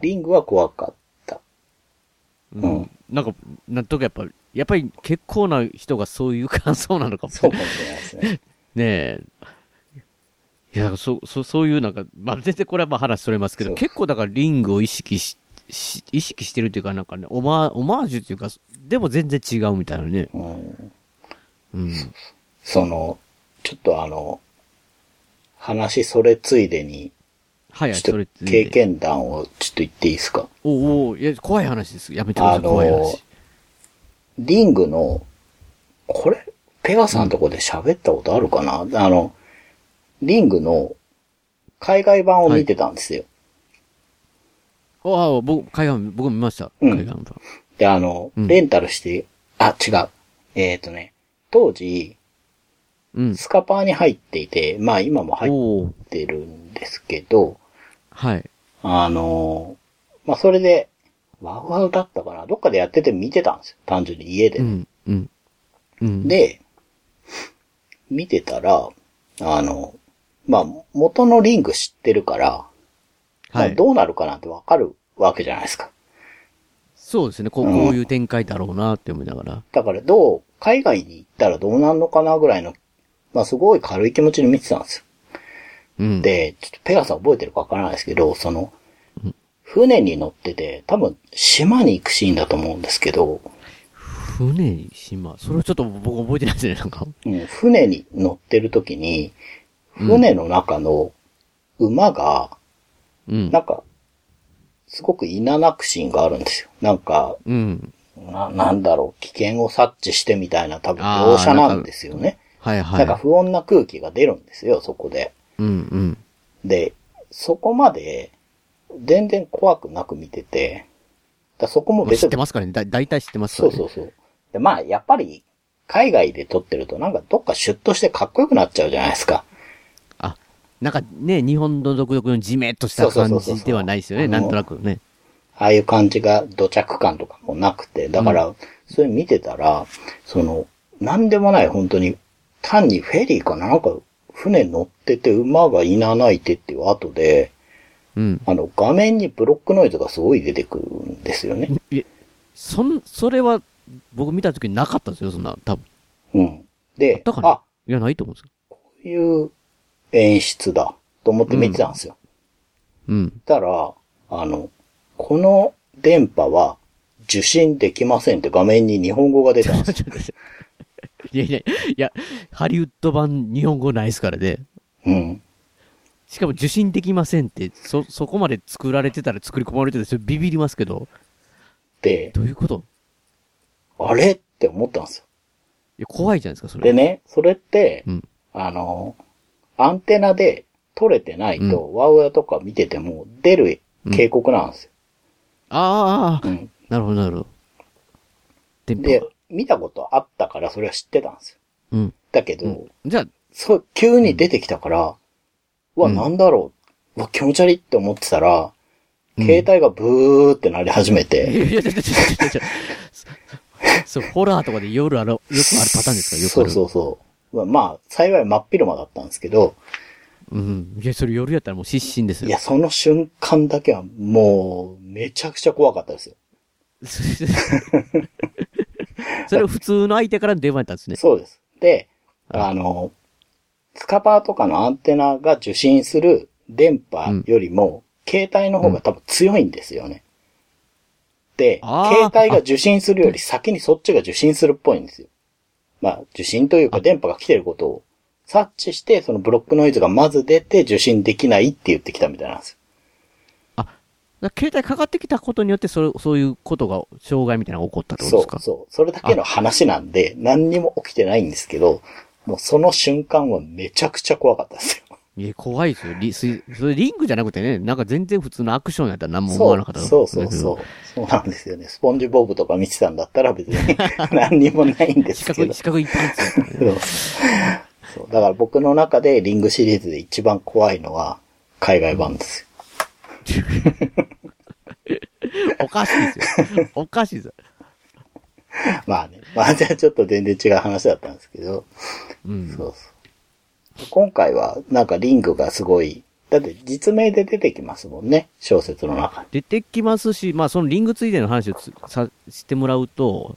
リングは怖かった。うん。なんか、なんとかやっぱ、やっぱり結構な人がそういう感想なのかも。そうかもしれないですね。ねえ。いや、そ、そ、そういうなんか、まあ、全然これはまあ話それますけど、結構だからリングを意識し、し意識してるっていうかなんかね、オマオマージュっていうか、でも全然違うみたいなね。うん、うん。その、ちょっとあの、話それついでに、はいはい、ちょっと経験談をちょっと言っていいですか？おうおういや、怖い話です。やめてください、あの怖い話。リングの、これ、ペガさんとこで喋ったことあるかな、あの、リングの海外版を見てたんですよ。ああ、僕、海岸、僕も見ました。うん海岸版。で、あの、うんレンタルして、あ、違う。えっ、とね、当時、うん。スカパーに入っていて、まあ今も入ってるんですけど、はい。あのまあそれで、ワウワウだったかな？どっかでやってて見てたんですよ。単純に家でね。うん、うん。うん。で、見てたら、あの、まあ、元のリング知ってるから、まはい。あどうなるかなんてわかるわけじゃないですか。そうですね。こう、うんこういう展開だろうなって思いながら。だからどう、海外に行ったらどうなるのかなぐらいの、まあすごい軽い気持ちで見てたんですよ。うん。で、ちょっとペガさん覚えてるかわからないですけど、その、船に乗ってて、多分島に行くシーンだと思うんですけど、船に島？それをちょっと僕覚えてないですね、なんか。うん、船に乗ってる時に、船の中の馬が、うん。なんか、すごくいななくシーンがあるんですよ。なんか、うん。な、なんだろう、危険を察知してみたいな多分描写なんですよね。はいはい。なんか不穏な空気が出るんですよ、そこで。うんうん。で、そこまで、全然怖くなく見てて、だそこも別に知って、ますからね？だ、大体知ってますからね？そうそうそう。で、まあ、やっぱり、海外で撮ってるとなんかどっかシュッとしてかっこよくなっちゃうじゃないですか。あ、なんかね、日本の独特のジメッとした感じではないですよね。なんとなくね。ああいう感じが土着感とかもなくて、だから、それ見てたら、その、なんでもない本当に、単にフェリーかななんか、船乗ってて馬がいなないてっていう後で、うん。あの、画面にブロックノイズがすごい出てくるんですよね。え、そん、それは、僕見た時になかったんですよ、そんな、多分。うん。で、あ、いや、ないと思うんですよ。こういう演出だと思って見てたんですよ。うん。たら、あの、この電波は受信できませんって画面に日本語が出たんですよ。いやいや、いや、ハリウッド版日本語ないですからね。うん。しかも受信できませんって、そ、そこまで作られてたら作り込まれてたらそれビビりますけど、で、どういうこと？あれ？って思ったんですよ。いや、怖いじゃないですか、それ。でね、それって、うんあの、アンテナで取れてないと、うワウワウとか見てても出る警告なんですよ。ああ、うん。なるほど、なるほど。でが、見たことあったからそれは知ってたんですよ。うん。だけど、うん。じゃあ、そう、急に出てきたから、うんなんだろう。うわ、気持ち悪いって思ってたら、うん携帯がブーってなり始めて、いやいやいやいやいやそう、ホラーとかで夜ある、よくあるパターンですか？よくある。そうそうそう。まあ、幸い真っ昼間だったんですけど、うん。いや、それ夜やったらもう失神ですよ。いや、その瞬間だけはもう、めちゃくちゃ怖かったですよ。それを普通の相手から電話やったんですね。そうです。で、はいあの、スカパーとかのアンテナが受信する電波よりも、携帯の方が多分強いんですよね。で、あー携帯が受信するより先にそっちが受信するっぽいんですよ。まあ、受信というか電波が来てることを察知して、そのブロックノイズがまず出て受信できないって言ってきたみたいなんですよ。携帯かかってきたことによって、それ、そういうことが、障害みたいなのが起こったってことですか？そう、そう。それだけの話なんで、何にも起きてないんですけど、もうその瞬間はめちゃくちゃ怖かったですよ。いや、怖いですよ。リスそれリングじゃなくてね、なんか全然普通のアクションやったら何も思わなかったそうそうそう。そうなんですよね。スポンジボブとか見てたんだったら別に 何にもないんです四角い、けど。四角いパンツやったらね。そうそう。だから僕の中でリングシリーズで一番怖いのは海外版ですよ。おかしいですよ。おかしいですよ。まあね。まあじゃあちょっと全然違う話だったんですけど。うん。そうそう。今回はなんかリングがすごい、だって実名で出てきますもんね。小説の中に。出てきますし、まあそのリングついでの話をつさしてもらうと、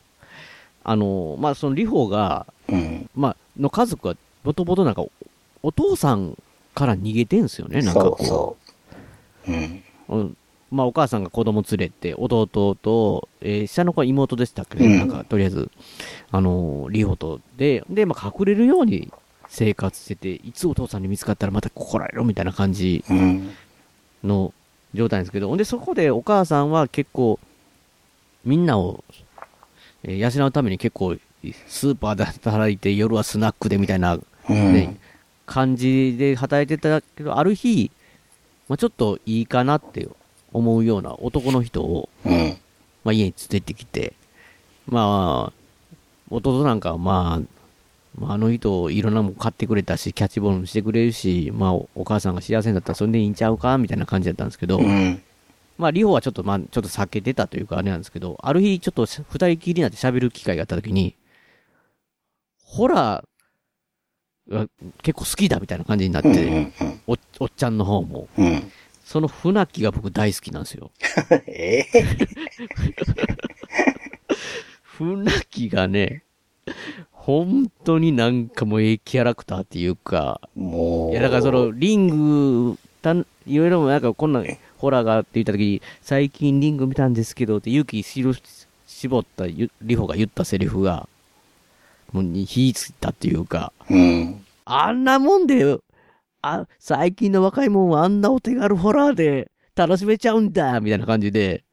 あの、まあそのリホが、うん。まあ、の家族は、もともとなんかお、お父さんから逃げてんすよね、なんかこう。そうそう。うん。うんまあ、お母さんが子供連れて、弟と、えー下の子は妹でしたっけね、うんなんか、とりあえず、あのーリホと、で、で、まあ、隠れるように生活してて、いつお父さんに見つかったらまたここらえろみたいな感じうん。の状態なんですけど、ほんで、そこでお母さんは結構、みんなを、えー養うために結構、スーパーで働いて、夜はスナックでみたいな、うん。ね、感じで働いてたけど、ある日、まあ、ちょっといいかなって思うような男の人を、うん。まあ、家に連れてきて、まあ、弟なんかはまあ、まあ、あの人いろんなもん買ってくれたし、キャッチボールもしてくれるし、まあ、おお母さんが幸せになったらそれでいいんちゃうか？みたいな感じだったんですけど、うん。まあ、リホはちょっと、まあ、ちょっと避けてたというかあれなんですけど、ある日ちょっと二人きりになって喋る機会があった時に、ホラーが結構好きだみたいな感じになって、うん。うん。おおっちゃんの方も、うん。その船木が僕大好きなんですよ。ええ 船木がね、本当になんかもうええキャラクターっていうか、もう。いやだからそのリング、たんいろいろなんかこんなホラーがって言った時に、最近リング見たんですけどって勇気しろ絞ったゆリホが言ったセリフが、もうに火ついたっていうか、うん。あんなもんで、あ、最近の若いもんはあんなお手軽ホラーで楽しめちゃうんだみたいな感じで、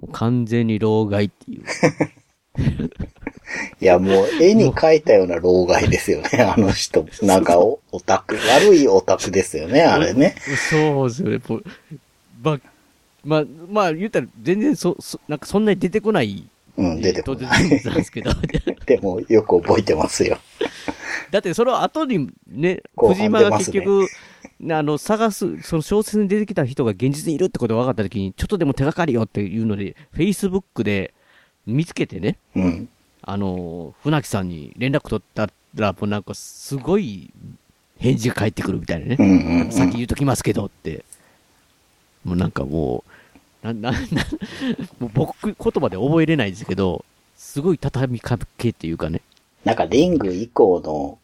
もう完全に老害っていう。いや、もう絵に描いたような老害ですよね、あの人。なんかおオタク、悪いオタクですよね、あれね。そうですよね。ぽま、まあ、まあ、言ったら全然そ、そ、なんかそんなに出てこない。うん、出てこない。ですけど。でも、よく覚えてますよ。だってその後にね、藤間が結局、あの、探す、その小説に出てきた人が現実にいるってことが分かった時に、ちょっとでも手がかりよっていうので、Facebook で見つけてね、うん。あの、船木さんに連絡取ったら、もうなんかすごい返事が返ってくるみたいなね。うんうんうん。先言うときますけどって。もうなんかもう、な、な、な、もう僕言葉で覚えれないですけど、すごい畳みかけっていうかね。なんかリング以降の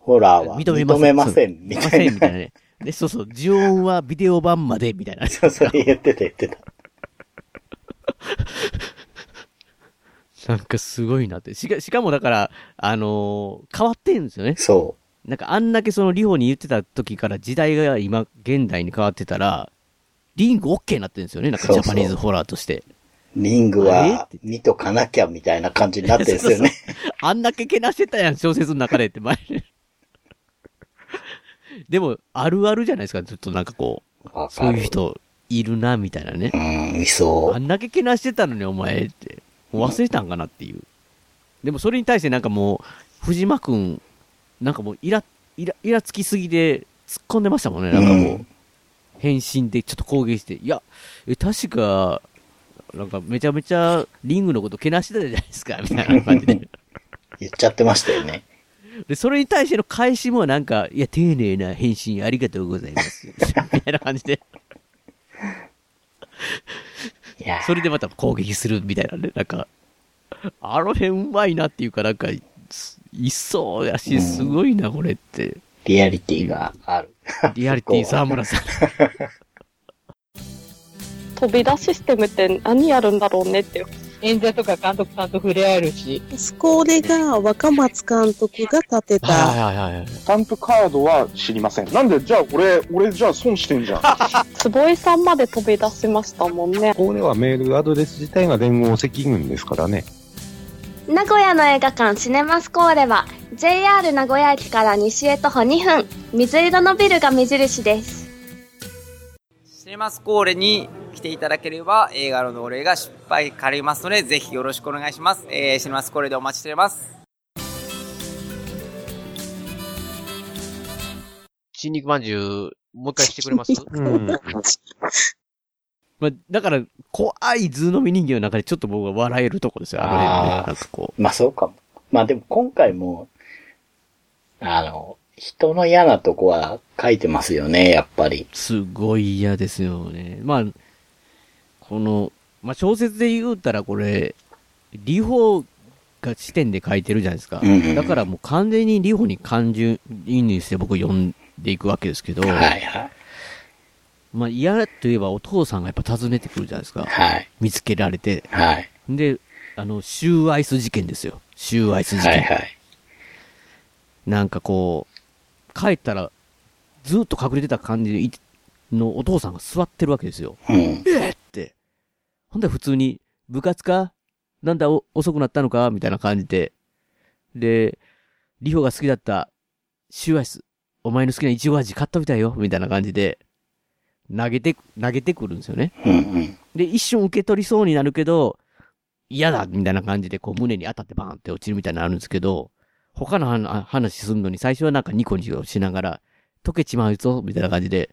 ホラーは認め認めません、ません。みみたいな。たいな。みたいなね。で、そうそう、呪音はビデオ版まで、みたいな。そう、それ言ってた言ってた。なんかすごいなって。しか、しかもだから、あのー変わってんですよね。そなんかあんだけそのリホに言ってた時から時代が今、現代に変わってたら、リング OK になってるんですよね。なんかジャパニーズホラーとして。う。リングは見とかなきゃみたいな感じになってるんですよね。あんだけけなしてたやん、小説の中でって前に。でも、あるあるじゃないですか。ちょっとなんかこう、そう。いう人いるな、みたいなねう。ん、いそあんだけけなしてたのにお前って、もう忘れたんかなっていう。でもそれに対してなんかもう、藤間くん、なんかもうイラ、イラ、イラつきすぎで突っ込んでましたもんね。なんかもう、うん変身でちょっと攻撃して、いや、え、確か、なんかめちゃめちゃリングのことけなしてたじゃないですか、みたいな感じで。う。言っちゃってましたよね。で、それに対しての返しもなんか、いや、丁寧な返信ありがとうございます。みたいな感じで、それでまた攻撃するみたいなね、なんか、あの辺うまいなっていうか、なんか、すいっそうやし、すごいな、これって。リアリティがある。リアリティ沢村さん。飛び出システムって何やるんだろうねって。演者とか監督さんと触れ合えるし。これが若松監督が立てた、はいはいはい。スタンプカードは知りません。なんで、じゃあ俺、俺じゃあ損してんじゃん。坪井さんまで飛び出しましたもんね。ここではメールアドレス自体が連合赤軍ですからね。名古屋の映画館シネマスコーレは JR 名古屋駅から西へ徒歩2分水色のビルが目印ですシネマスコーレに来ていただければ映画の同例が失敗かりますので、ぜひよろしくお願いします。えー、シネマスコーレでお待ちしております。新肉まんじゅう、もう一回してくれます？うん。まあ、だから、怖い図のみ人形の中でちょっと僕は笑えるとこですよ、あの辺ね。なんかこまあそうかも。まあでも今回も、あの、人の嫌なとこは書いてますよね、やっぱり。う、すごい嫌ですよね。まあ、この、まあ小説で言うたらこれ、リホが視点で書いてるじゃないですか。うんうんだからもう完全にリホに感情移入して僕読んでいくわけですけど、はいはい。まあ嫌といえばお父さんがやっぱ訪ねてくるじゃないですか。はい。見つけられて。はい。で、あの、シューアイス事件ですよ。シューアイス事件。はいはい。なんかこう、帰ったら、ずっと隠れてた感じのお父さんが座ってるわけですよ。うん。えーって。ほんで普通に、部活か？なんだお遅くなったのか？みたいな感じで。で、リホが好きだったシューアイス、お前の好きなイチゴ味買ったみたいよ？みたいな感じで、投げて、投げてくるんですよね。うんうん。で、一瞬受け取りそうになるけど、嫌だみたいな感じで、こう胸に当たってバーンって落ちるみたいなのあるんですけど、他の話話するのに最初はなんかニコニコしながら、溶けちまうぞみたいな感じで、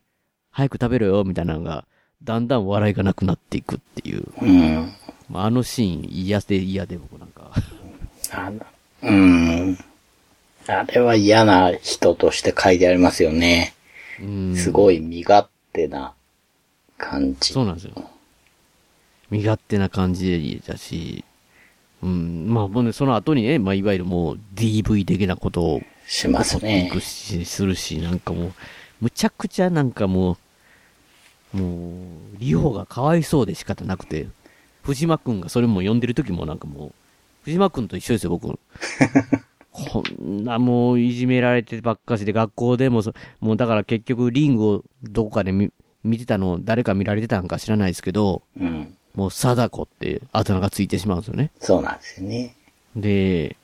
早く食べろよみたいなのが、だんだん笑いがなくなっていくっていう。うん。まあ、あのシーン嫌で嫌で僕なんか。あの、うん。あれは嫌な人として書いてありますよね。うんすごい身勝手な感じ。そうなんですよ。身勝手な感じだし、うん、まあ、もうね、その後にね、まあ、いわゆるもう DV 的なことをしますねし、するし、なんかもう、むちゃくちゃなんかもう、もう、リホがかわいそうで仕方なくて、藤間くんがそれも呼んでる時もなんかもう、藤間くんと一緒ですよ、僕。こんなもういじめられてばっかしで学校でもそ、もうだから結局リングをどこかで見見てたのを誰か見られてたんか知らないですけど、うん。もう貞子ってあだ名がついてしまうんですよね。そうなんですよね。で、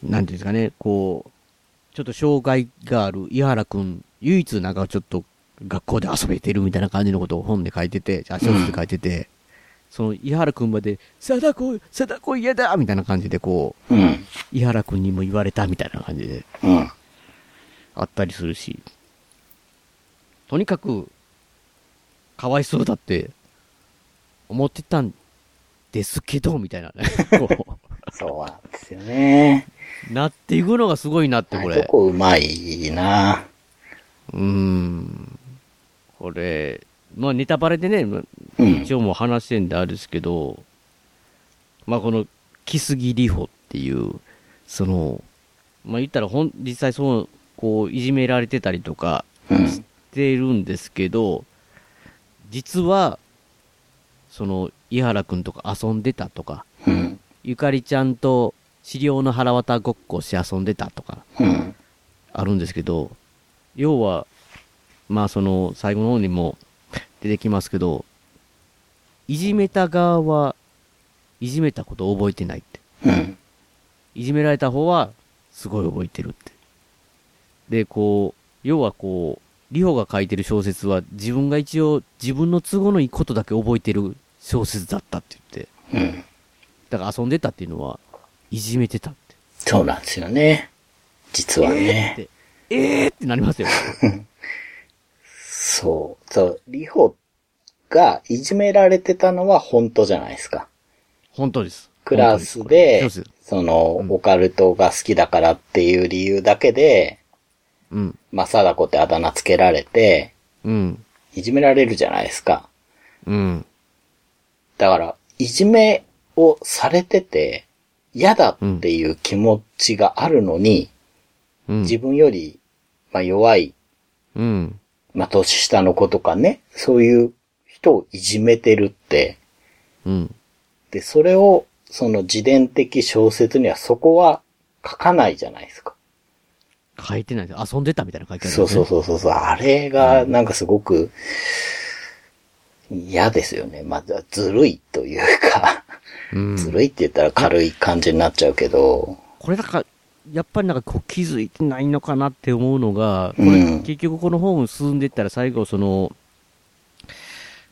なんていうんですかね、こう、ちょっと障害がある井原くん、唯一なんかちょっと学校で遊べてるみたいな感じのことを本で書いてて、あ、小説で書いてて、その井原くんまで、貞子、貞子嫌だみたいな感じでこう、うん。井原くんにも言われたみたいな感じで、うん。あったりするし、とにかく、かわいそうだって、思ってたんですけど、みたいなね、こそうなんですよね。う、なっていくのがすごいなって、これ。どこうまいな。うーん。これ、まあネタバレでね、一応もう話してんであれですけど、まあこの、木杉里穂っていうその、まあ、言ったらほん、実際そう、こう、いじめられてたりとかしてるんですけど、実は、その、井原くんとか遊んでたとか、うん。ゆかりちゃんと資料の腹渡ごっこして遊んでたとか、うん。あるんですけど、要は、まあその、最後の方にも出てきますけど、いじめた側は、いじめたことを覚えてないって。うん。いじめられた方は、すごい覚えてるって。で、こう、要はこう、リホが書いてる小説は、自分が一応、自分の都合のいいことだけ覚えてる小説だったって言って。うん。だから遊んでたっていうのは、いじめてたって。そうなんですよね。実はね。えーってなりますよ。そう。そう、リホがいじめられてたのは本当じゃないですか。本当です。クラス本でそうで、その、オカルトが好きだからっていう理由だけで、うん。まあ、貞子ってあだ名つけられて、うん。いじめられるじゃないですか。うん。だから、いじめをされてて、嫌だっていう気持ちがあるのに、うん。自分より、まあ、弱い、うん。まあ、年下の子とかね、そういう人をいじめてるって、うん。で、それを、その自伝的小説にはそこは書かないじゃないですか。書いてない。遊んでたみたいな書いてある、ね。そうそうそうそうそう。あれが、なんかすごく、嫌ですよね。まあ、ずるいというか、うん。ずるいって言ったら軽い感じになっちゃうけど、これだから、やっぱりなんかこう気づいてないのかなって思うのが、これうん結局この本進んでったら最後その、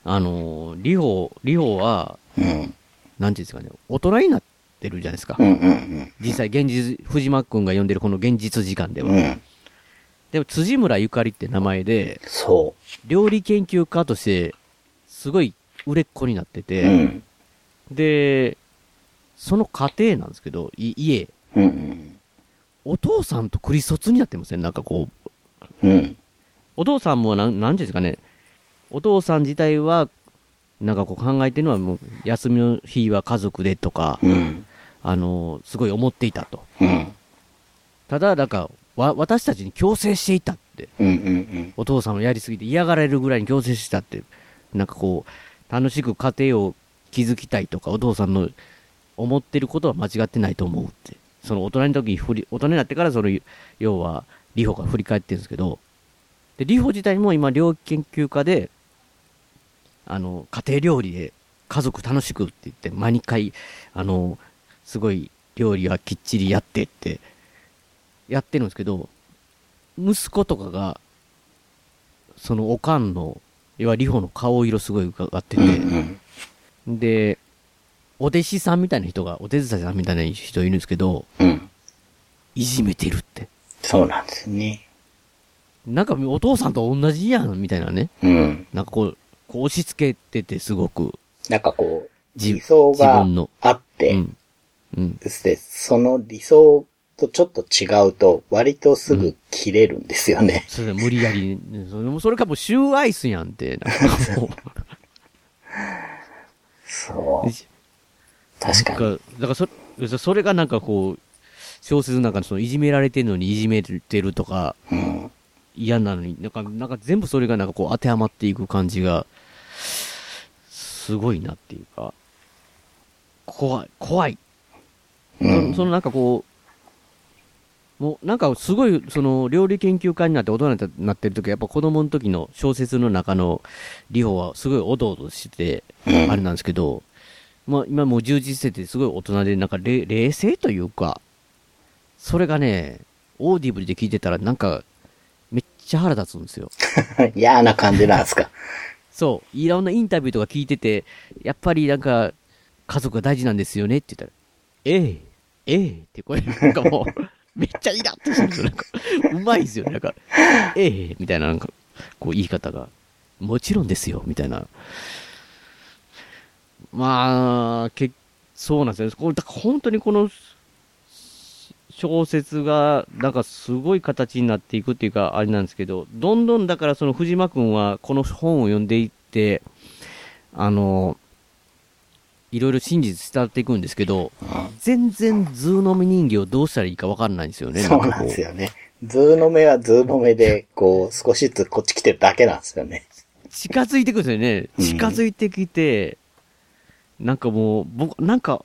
あの、リホ、リホは、うん。なんていうんですかね、大人になってるじゃないですか。うんうん実際現実、藤間くんが読んでるこの現実時間では。うん。うん。でも辻村ゆかりって名前で、そ料理研究家として、すごい売れっ子になってう。て、うん。で、その家庭なんですけど、い家、うんうん。お父さんとクリソツになってません？なんかこう、うん。お父さんもなん、なんですかね、お父さん自体は、なんかこう考えてるのはもう、休みの日は家族でとか、うん。あの、すごい思っていたと。うん。ただ、なんか、わ、私たちに強制していたって。うんうんお父さんをやりすぎて嫌がられるぐらいに強制してたって。なんかこう、楽しく家庭を築きたいとか、お父さんの思ってることは間違ってないと思うって。その大人の時に振り、大人になってからその、要は、リホが振り返ってるんですけど、で、リホ自体も今、料理研究家で、あの、家庭料理で家族楽しくって言って、毎回、あの、すごい料理はきっちりやってって、やってるんですけど、息子とかが、そのおかんの、要はリホの顔色すごい伺ってて、で、お弟子さんみたいな人が、お手伝いさんみたいな人いるんですけど、うん。いじめてるって。そうなんですね。なんかお父さんと同じやん、みたいなね。うん。なんかこう、こう押し付けててすごく、なんかこう、じ理想自があって、うん。うん。で、その理想とちょっと違うと、割とすぐ切れるんですよね。それで無理やり、ねそれかもうシューアイスやんって、なんかもう。そう。確かに。だからそれ、それがなんかこう、小説の中でそのいじめられてるのにいじめてるとか、うん。嫌なのに、なんか、なんか全部それがなんかこう当てはまっていく感じが、すごいなっていうか、怖い、怖い。うんそそのなんかこう、もうなんかすごい、その料理研究家になって大人になってる時やっぱ子供の時の小説の中のリホはすごいおどおどしてて、あれなんですけど、まあ今もう充実しててすごい大人でなんかれ冷静というか、それがね、オーディブルで聞いてたらなんか、めっちゃ腹立つんですよ。嫌な感じなんですか？そう。いろんなインタビューとか聞いてて、やっぱりなんか、家族が大事なんですよねって言ったら、ええ、ええってこれ、なんかもう、めっちゃイラッとするんですよ。なんか、うまいですよ。なんか、ええみたいな、なんか、こう言い方が、もちろんですよ、みたいな。まあ、けそうなんですよ。これ、だから本当にこの、小説が、なんかすごい形になっていくっていうか、あれなんですけど、どんどんだからその藤間くんはこの本を読んでいって、あの、いろいろ真実伝わっていくんですけど、全然ズーの目人形どうしたらいいかわかんないんですよね。そうなんですよね。ズーの目はズーの目で、こう、少しずつこっち来てるだけなんですよね。近づいてくるんですよね。近づいてきて、なんかもう、僕、なんか、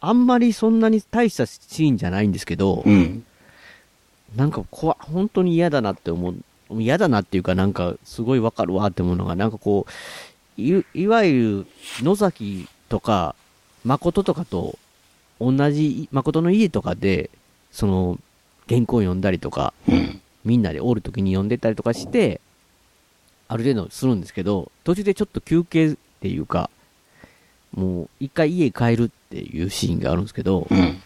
あんまりそんなに大したシーンじゃないんですけど、うん。なんか怖本当に嫌だなって思う。嫌だなっていうか、なんか、すごいわかるわって思うのが、なんかこう、いいわゆる、野崎とか、誠とかと、同じ、誠の家とかで、その、原稿読んだりとか、うん。みんなでおるときに読んでたりとかして、ある程度するんですけど、途中でちょっと休憩っていうか、もう一回家帰るっていうシーンがあるんですけど、うん。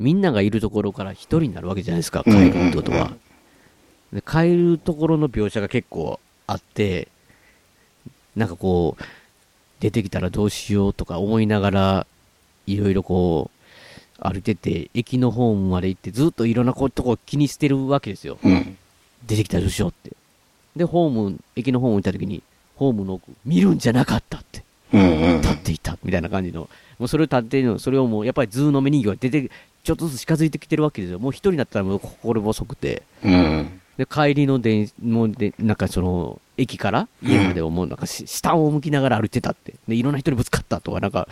みんながいるところから一人になるわけじゃないですか、帰るってことは。で帰るところの描写が結構あって、なんかこう、出てきたらどうしようとか思いながら、いろいろこう、歩いてて、駅のホームまで行って、ずっといろんなことこ気にしてるわけですよ。うん。出てきたらどうしようって。で、ホーム、駅のホームに行った時に、ホームの奥、見るんじゃなかったって。うんうん。立っていた、みたいな感じの。もうそれを立っているの、それをもう、やっぱりズーの目人形が出て、ちょっとずつ近づいてきてるわけですよ。もう一人になったらもう心細くて。うん。で、帰りの電、もうで、なんかその、駅から家までをもうなんかし、下を向きながら歩いてたって。で、いろんな人にぶつかったとか、なんか、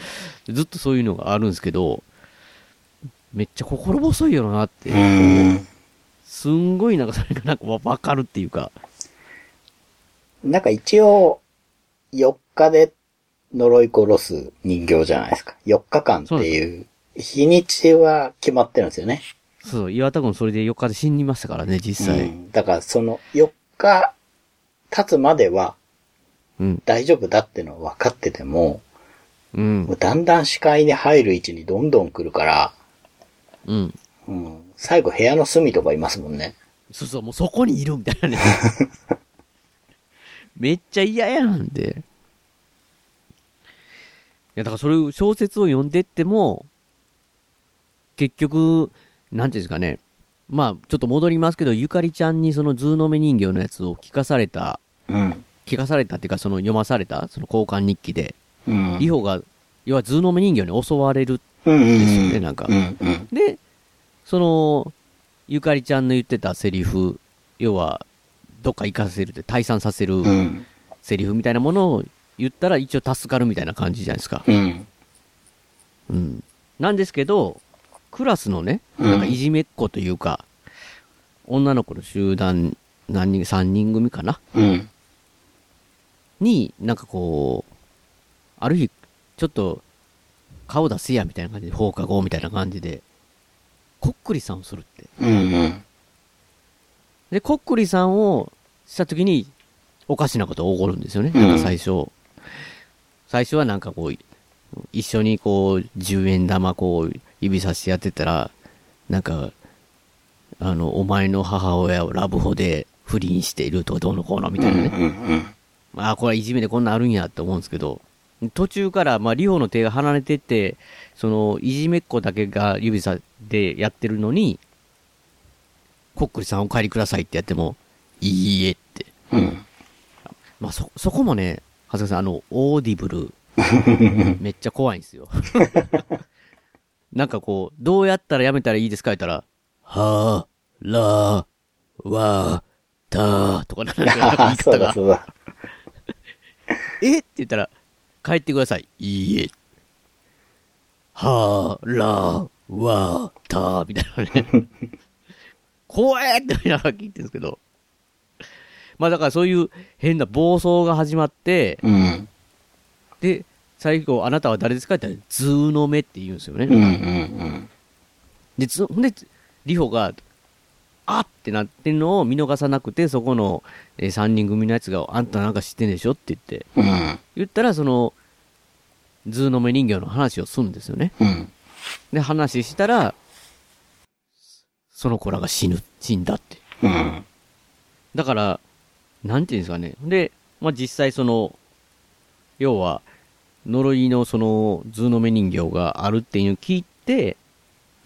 ずっとそういうのがあるんですけど、めっちゃ心細いよなって。うん。すんごいなんかそれがなんかわわかるっていうか。なんか一応、4日で呪い殺す人形じゃないですか。4日間っていう、日にちは決まってるんですよね。そう、岩田君それで4日で死にましたからね、実際。うんだからその4日経つまではうん。大丈夫だってのは分かってても、うんも。うだんだん視界に入る位置にどんどん来るから、うん。うん、最後部屋の隅とかいますもんね。そうそう、もうそこにいるみたいなね。めっちゃ嫌やなんで。いや、だからそれを小説を読んでっても、結局、なんていうんですかね。まあ、ちょっと戻りますけど、ゆかりちゃんにそのズーの目人形のやつを聞かされた、うん。聞かされたっていうか、その読まされた、その交換日記で、うん。リホが、要はズーの目人形に襲われるうんうんうんですよねなんかうんうん。で、その、ゆかりちゃんの言ってたセリフ、要は、どっか行かせるって、退散させるうん。セリフみたいなものを言ったら一応助かるみたいな感じじゃないですか。うん。うん。なんですけど、クラスのね、うんなんかいじめっ子というか、女の子の集団、何人、3人組かな？うん。に、なんかこう、ある日、ちょっと、顔出せやみたいな感じで、放課後みたいな感じで、こっくりさんをするって。うんうん。で、こっくりさんをしたときに、おかしなことが起こるんですよね。うんなんか最初。最初はなんかこう、一緒にこう、10円玉こう、指さしてやってたら、なんか、あの、お前の母親をラブホで不倫しているとかどうのこうのみたいなね。まあ、これはいじめでこんなんあるんやって思うんですけど、途中から、まあ、リホの手が離れてって、その、いじめっ子だけが指さでやってるのに、こっくりさんお帰りくださいってやっても、いいえって。うん。まあ、そ、そこもね、長谷川さん、あの、オーディブル、めっちゃ怖いんですよ。なんかこう、どうやったらやめたらいいですか？言ったら、はー、らー、わー、たーとかなんか言いああ、そうだそうだ。え？って言ったら、帰ってください。いいえ。はー、らー、わー、たーみたいなね。怖えって言いながら聞いてるんですけど。まあだからそういう変な暴走が始まって、うん。で、最後、あなたは誰ですかって言ったら、ズーの目って言うんですよね。うんうんうん。で、つほんで、リホが、あってなってんのを見逃さなくて、そこの、えー、3人組のやつが、あんたなんか知ってんでしょって言って、うん。言ったら、その、ズーの目人形の話をするんですよね。うん。で、話したら、その子らが死ぬ、死んだって。うん。だから、なんていうんですかね。で、まあ、実際その、要は、呪いのその、ズーの目人形があるっていうのを聞いて、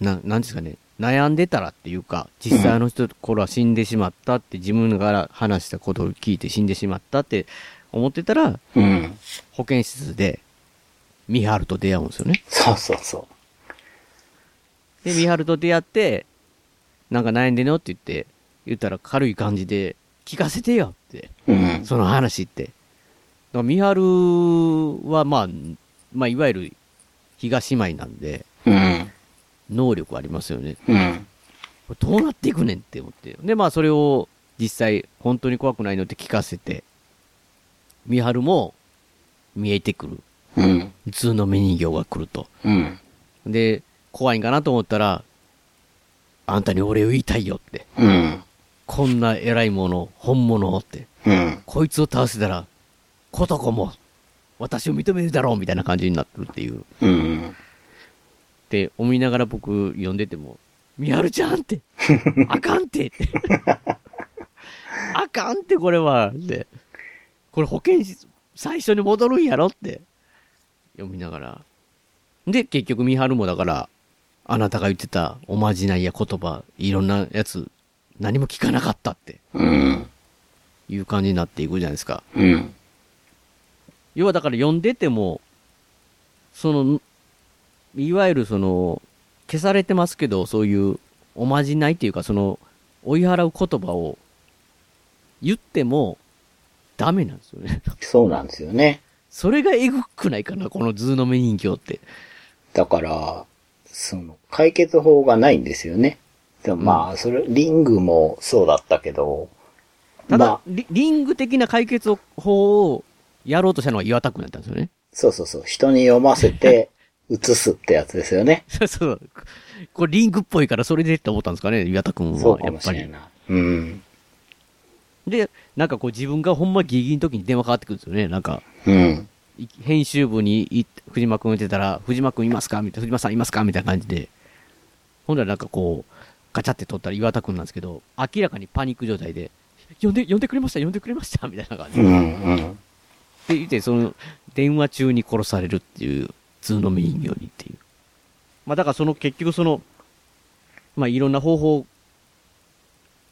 な、なんですかね。悩んでたらっていうか、実際あの人、これは死んでしまったって自分が話したことを聞いて死んでしまったって思ってたら、うん。保健室でミハルと出会うんですよね。そうそうそで、ミハルと出会って、なんか悩んでんのって言って、言ったら軽い感じで、聞かせてよって。うんその話って。だからミハルは、まあ、まあ、いわゆる、東舞なんで、う。うん。能力ありますよね。うん。これどうなっていくねんって思って。で、まあ、それを実際、本当に怖くないのって聞かせて、ミハルも見えてくる。うん。普通の目人形が来ると。うん。で、怖いんかなと思ったら、あんたにお礼を言いたいよって。うん。こんな偉いもの、本物って。うん。こいつを倒せたら、ことこも、私を認めるだろうみたいな感じになってるっていう。うん。って思いながら僕読んでても、みはるちゃんって、あかんって。あかんってこれは、って。これ保健室、最初に戻るんやろって。読みながら。で、結局みはるもだから、あなたが言ってたおまじないや言葉、いろんなやつ、何も聞かなかったって。うん。いう感じになっていくじゃないですか。うん。要はだから読んでても、その、いわゆるその、消されてますけど、そういうおまじないっていうか、その、追い払う言葉を言ってもダメなんですよね。そうなんですよね。それがエグくないかな、このズーの目人形って。だから、その、解決法がないんですよね。でもまあ、それ、リングもそうだったけど、ただ、まあ、リリング的な解決法をやろうとしたのは岩田くんだったんですよね。そうそうそう、人に読ませて、移すってやつですよね。そうそう。これリングっぽいからそれでって思ったんですかね、岩田くんそうは。やっぱりかもしれ。ない。うん。で、なんかこう自分がほんまギリギリの時に電話かかってくるんですよね。なんか、うん。い編集部にい藤間くんってたら、藤間くんいますかみたいな、藤間さんいますかみたいな感じで。ほんならなんかこう、ガチャって取ったら岩田くんなんですけど、明らかにパニック状態で、呼んで、呼んでくれました呼んでくれましたみたいな感じで。うん、うん。で、言って、その、電話中に殺されるっていう、普通のメインにっていう。まあだからその結局その、まあいろんな方法、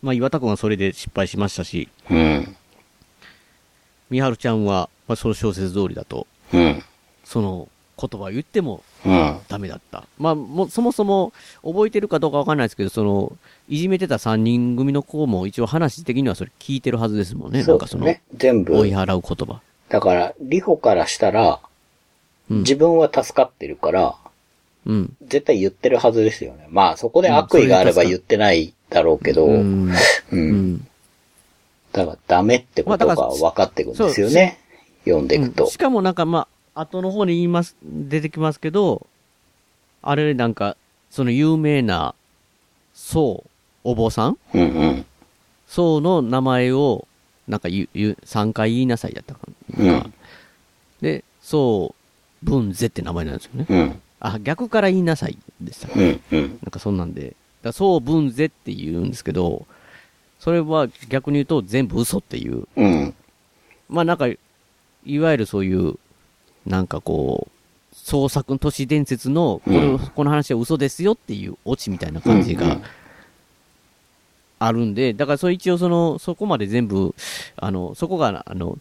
まあ岩田くんはそれで失敗しましたし、うん。みはるちゃんは、まあその小説通りだと、うん。その言葉を言ってもうん。ダメだった。まあもうそもそも覚えてるかどうかわかんないですけど、その、いじめてた3人組の子も一応話的にはそれ聞いてるはずですもんね。そなんかその、うですね。全部追い。払う言葉。だから、リホからしたら、うん自分は助かってるから、うん。絶対言ってるはずですよね。まあ、そこで悪意があれば言ってないだろうけど、ううん。ん。うん。だから、ダメってことが分かってくるんですよね。読んでいくとうん。しかもなんかまあ、後の方に言います、出てきますけど、あれなんか、その有名な、宋、お坊さん？うんうん。宋の名前を、なんか言う、言う、3回言いなさいやったかな。うんで、宋、文ぜって名前なんですよね。うん。あ、逆から言いなさいでした。うん。うん。なんかそんなんで。だから宋文ぜって言うんですけど、それは逆に言うと全部嘘っていう。うん。まあなんか、いわゆるそういう、なんかこう、創作の都市伝説の、この、うんこの話は嘘ですよっていうオチみたいな感じがあるんで、だからそれ一応その、そこまで全部、あの、そこが、あの、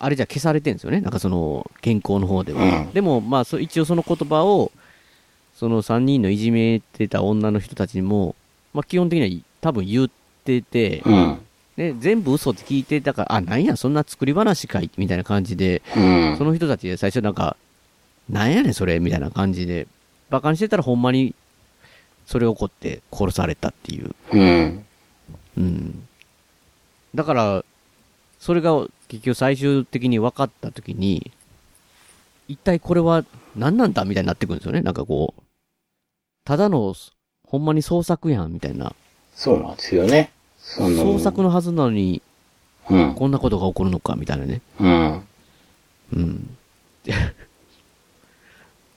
あれじゃ消されてるんですよね。なんかその、健康の方では。うんでも、まあ、そ一応その言葉を、その3人のいじめてた女の人たちにも、まあ基本的には多分言ってて、うん。で、全部嘘って聞いてたから、あ、なんや、そんな作り話かいみたいな感じで、うんその人たちで最初なんか、なんやねんそれみたいな感じで、馬鹿にしてたらほんまに、それ起こって殺されたっていう。うん。うん。だから、それが結局最終的に分かった時に、一体これは何なんだみたいになってくるんですよね。なんかこう、ただの、ほんまに創作やんみたいな。そうなんですよね。その創作のはずなのに、うん。こんなことが起こるのかみたいなね。うん。うん。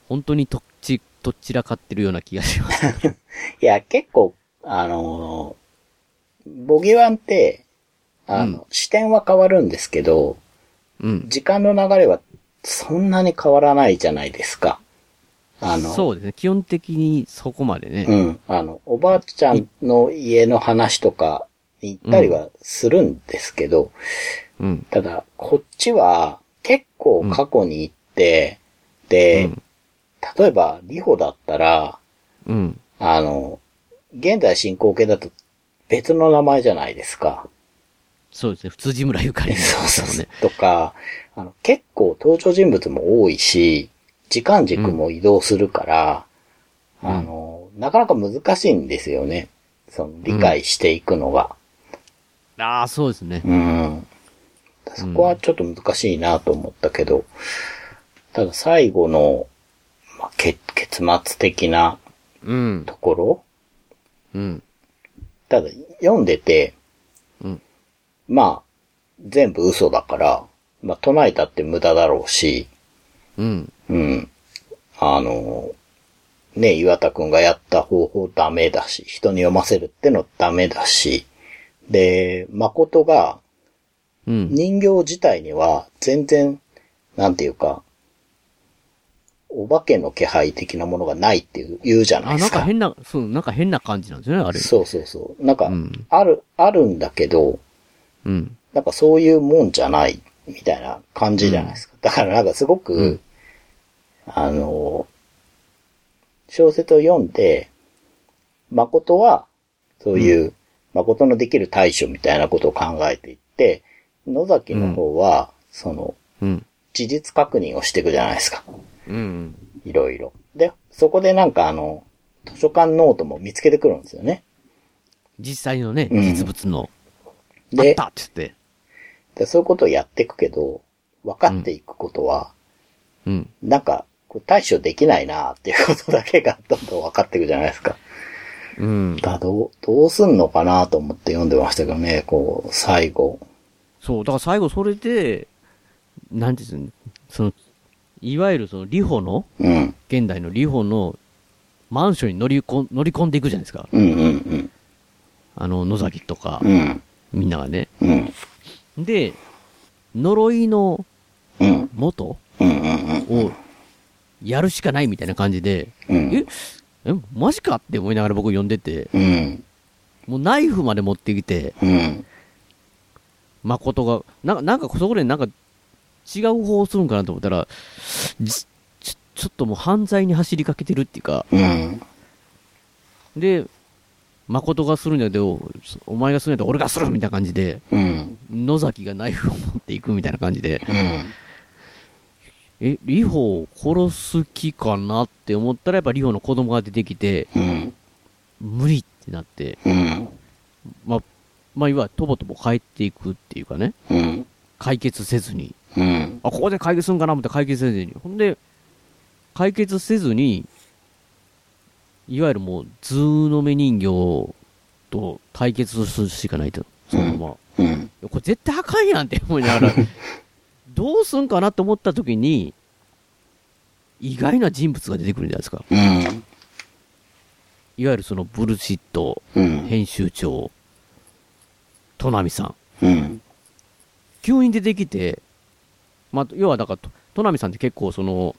本当にとっち、とっちらかってるような気がします。いや、結構、あのーボギワンって、あの、視点は変わるんですけど、うん。時間の流れはそんなに変わらないじゃないですか。あの、そうですね。基本的にそこまでね。うん。あの、おばあちゃんの家の話とかに行ったりはするんですけど、うん。ただ、こっちは結構過去に行って、で、例えば、リホだったら、うん。あの、現在進行形だと別の名前じゃないですか。そうですね。普通寺村ゆかりのそうそうですね。とか、あの、結構登場人物も多いし、時間軸も移動するから、あの、なかなか難しいんですよね。その、理解していくのが。ああ、そうですね。うん。そこはちょっと難しいなと思ったけど、ただ最後の、まあ、結結末的なうん。ところ、うん。ただ読んでて、うんまあ、全部嘘だから、まあ、唱えたって無駄だろうし、うん。うん。あの、ね、岩田くんがやった方法ダメだし、人に読ませるってのダメだし、で、誠が、うん。人形自体には全然、なんていうか、お化けの気配的なものがないっていう言うじゃないあ、ですか。なんか変な、そう、なんか変な感じなんですよね、あれ。そうそうそう。なんか、うん。ある、あるんだけど、うん。なんかそういうもんじゃない、みたいな感じじゃないですか。だからなんかすごく、うんあの、小説を読んで、誠は、そういう、誠のできる対処みたいなことを考えていって、野崎の方は、その、うん。事実確認をしていくじゃないですか。うん。いろいろ。で、そこでなんかあの、図書館ノートも見つけてくるんですよね。実際のね、うん実物の、あっで、たって言って。でそういうことをやっていくけど、分かっていくことは、うん。なんか、こう対処できないなっていうことだけがどんどん分かっていくじゃないですか。うん。だどう、どうすんのかなと思って読んでましたけどね、こう、最後。そう、だから最後それで、なんていうんですその、いわゆるその、リホの、うん。現代のリホの、マンションに乗りこん乗り込んでいくじゃないですか。うんうんあの、野崎とかうん。う、ん。みんながね。うん。で、呪いのうん。元うんうんうん。をやるしかないみたいな感じで、うん。え、え、マジかって思いながら僕読んでて、うん。もうナイフまで持ってきて、うん。誠が、なんか、なんかそこでなんか違う方をするんかなと思ったら、じちょちょっともう犯罪に走りかけてるっていうか、うん。で、誠がするんだけど、お前がするんだけど俺がするみたいな感じで、うん。野崎がナイフを持っていくみたいな感じで、うん。え、リホを殺す気かなって思ったらやっぱリホの子供が出てきて、うん。無理ってなって、うん。まあ、まあ、いわゆるとぼとぼ帰っていくっていうかね、うん。解決せずに、うん。あ、ここで解決するんかな思って解決せずに。ほんで、解決せずに、いわゆるもう、図の目人形と対決するしかないと。そのまま。うん。いやこれ絶対あかんやんって思いながら、どうすんかなって思った時に、意外な人物が出てくるんじゃないですか。うん。いわゆるそのブルシットうん。編集長、トナミさん。うん。急に出てきて、まあ、要はだから、とトナミさんって結構その、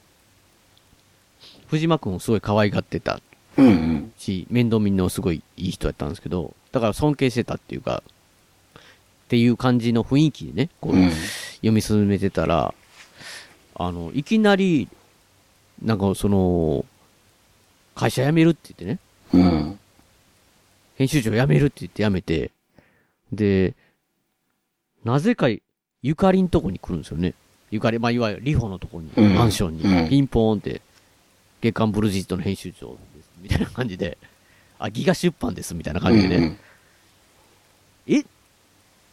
藤間くんをすごい可愛がってたうん。し、面倒見のすごいいい人やったんですけど、だから尊敬してたっていうか、っていう感じの雰囲気でね、こう、うん。読み進めてたら、あの、いきなり、なんかその、会社辞めるって言ってね、うん。編集長辞めるって言って辞めて、で、なぜかゆかりんとこに来るんですよね。ゆかり、まあ、いわゆるリホのとこに、うん。マンションに、うん。ピンポーンって、月刊ブルジットの編集長です、みたいな感じで、あ、ギガ出版です、みたいな感じで。ね、え？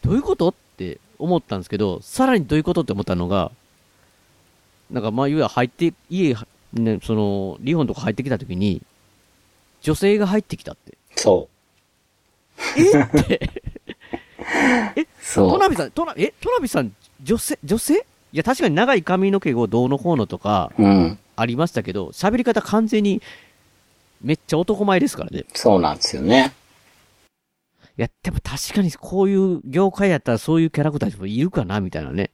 どういうこと？って思ったんですけど、さらにどういうこと？って思ったのが、なんかまあ、いわゆる入って、家、ね、その、リホのとこ入ってきたときに、女性が入ってきたって。そえ？って。え、そう。トナビさん、トナ、え、トナビさん、女性、女性？いや、確かに長い髪の毛をどうのこうのとか、う。うん。ありましたけど、喋り方完全に、めっちゃ男前ですからね。そうなんですよね。いや、でも確かにこういう業界やったらそういうキャラクターもいるかなみたいなね。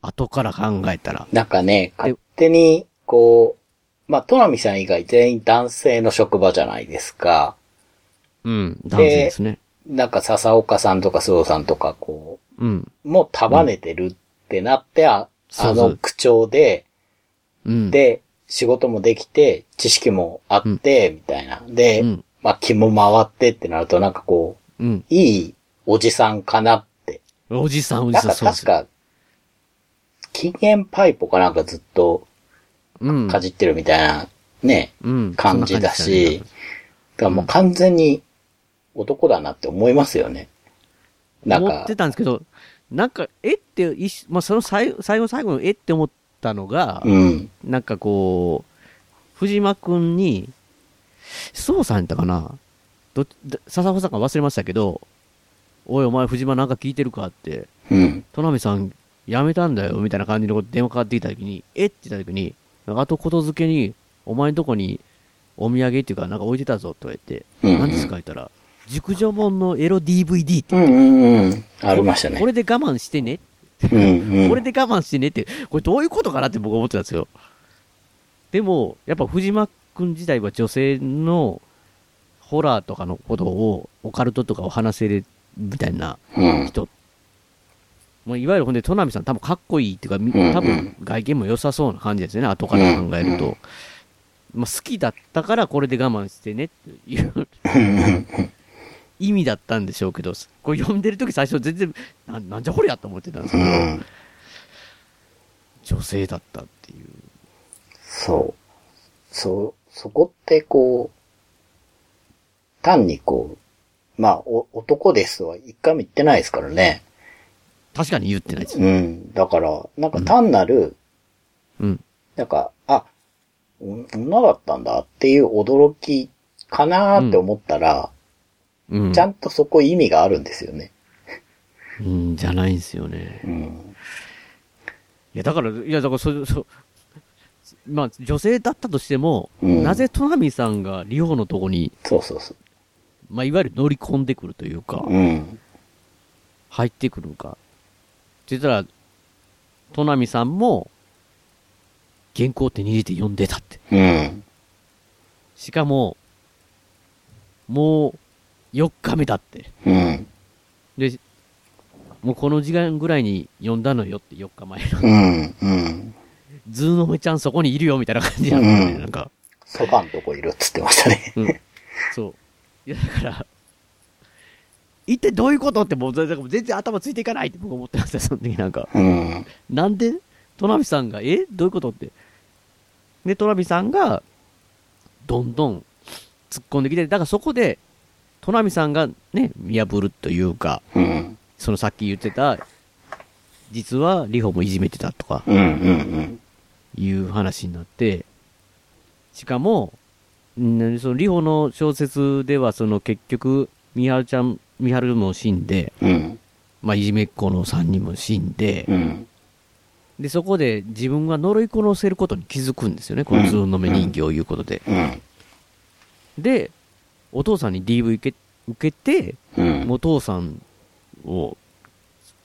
後から考えたら。なんかね、勝手に、こう、まあ、トナミさん以外全員男性の職場じゃないですか。うん、男性ですね。なんか笹岡さんとか須藤さんとか、こうん。う、もう束ねてるってなって、ああの口調で、うん。で、仕事もできて、知識もあって、みたいな。で、まあ気も回ってってなるとなんかこう、うん。いいおじさんかなって。おじさん、おじなんかさん、そうです確か、禁煙パイプかなんかずっとうん。かじってるみたいなね、うん。感じだし、だからもう完全に男だなって思いますよね。なんか思って、たんですけど、なんか、えって、まあ、その最最後の最後のえって思ったのが、うん。なんかこう、藤間くんに、そうさんやったかな？どだ笹穂さんか忘れましたけど、おいお前藤間なんか聞いてるかって、うん。戸波さん辞めたんだよ、みたいな感じのこと電話かかってきた時に、えって言った時に、あとことづけに、お前んとこにお土産っていうかなんか置いてたぞって言われて、うんうん何ですか言ったら、熟女本のエロ DVD ってうんうんうん。ありましたねこ。れで我慢してね。うんうんこれで我慢してねって、これどういうことかなって僕は思ってたんですよ。でも、やっぱ藤間くん自体は女性のホラーとかのことを、オカルトとかを話せるみたいなうん人。もういわゆるほんで、戸波さん多分かっこいいっていうか、多分外見も良さそうな感じですよね、後から考えると。まあ好きだったからこれで我慢してねっていう意味だったんでしょうけど、これ読んでる時最初全然、ななんじゃこりゃと思ってたんですけど、うん女性だったっていう。そう。そう、そこってこう、単にこう、まあ、お男ですとは一回も言ってないですからね。確かに言ってないです。うん。だから、なんか単なる、うん。なんか、あ、お女だったんだっていう驚きかなーって思ったら、うん。ちゃんとそこ意味があるんですよね。うん、じゃないんですよね。うん。いや、だから、いや、だから、そ、そ、まあ、女性だったとしても、うんなぜ戸波さんがリホのとこに、そうそうそう。まあ、いわゆる乗り込んでくるというか、うん。入ってくるか。って言ったら、戸波さんも、原稿手に入れて読んでたって。うん。しかも、もう、4日目だって。うん。で、もうこの時間ぐらいに読んだのよって4日前の。うん。うん。ズーのめちゃんそこにいるよみたいな感じなんですよね、うんなんか。そばんとこいるっつってましたね。うん。そう。いや、だから、一体どういうことってもう、全然頭ついていかないって僕思ってましたよ、その時なんか。うん。なんで、トナミさんが、え？どういうことって。で、トナミさんが、どんどん突っ込んできて、だからそこで、トナミさんがね、見破るというか、うん。そのさっき言ってた、実はリホもいじめてたとか。いう話になって、しかも、んそのリホの小説では、その結局、みはるちゃん、みはるも死んで、うん。まあ、いじめっ子の3人も死んで、うん。で、そこで自分が呪い殺せることに気づくんですよね、このズーの目人形をいうことで。うん。で、お父さんに DV 受け受けて、うん。お父さんを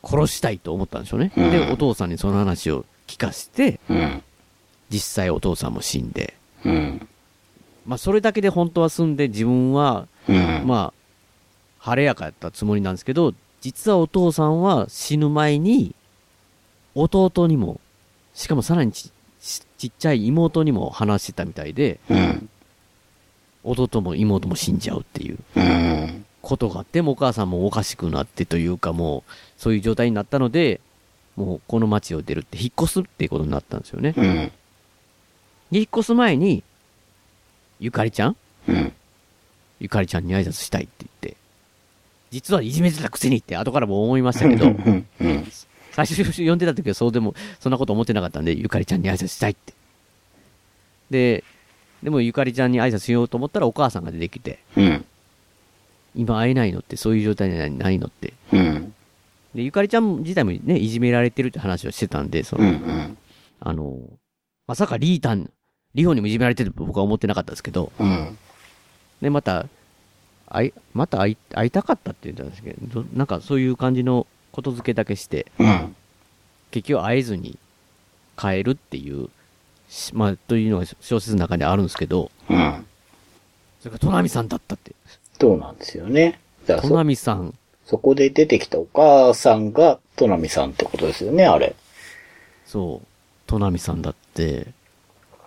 殺したいと思ったんでしょうね。うんで、お父さんにその話を聞かして、うん。実際お父さんも死んで、うん。まあ、それだけで本当は済んで、自分は、うん。まあ、晴れやかやったつもりなんですけど、実はお父さんは死ぬ前に、弟にも、しかもさらにちっちゃい妹にも話してたみたいで、うん。弟も妹も死んじゃうっていううん。ことがあって、もうお母さんもおかしくなってというか、もう、そういう状態になったので、もうこの町を出るって、引っ越すっていうことになったんですよね。うん。で引っ越す前に、ゆかりちゃん？うん。ゆかりちゃんに挨拶したいって言って、実はいじめてたくせにって後からも思いましたけど、うん。うん。最初読んでた時はそうでも、そんなこと思ってなかったんで、ゆかりちゃんに挨拶したいって。で、でもゆかりちゃんに挨拶しようと思ったらお母さんが出てきて、うん。今会えないのってそういう状態じゃないのって。うん。で、ゆかりちゃん自体もね、いじめられてるって話をしてたんで、その、うん。うん。あの、まさかリータン、リホにもいじめられてると僕は思ってなかったですけど、うん。で、また、会い、また会い、会いたかったって言ったんですけど、どなんかそういう感じのことづけだけして、うん。結局会えずに帰るっていう、しまあ、というのが小説の中にあるんですけど、うん。それから、トナミさんだったって。そうなんですよね。トナそ、ミさん、そこで出てきたお母さんが、トナミさんってことですよね、あれ。そう、トナミさんだって、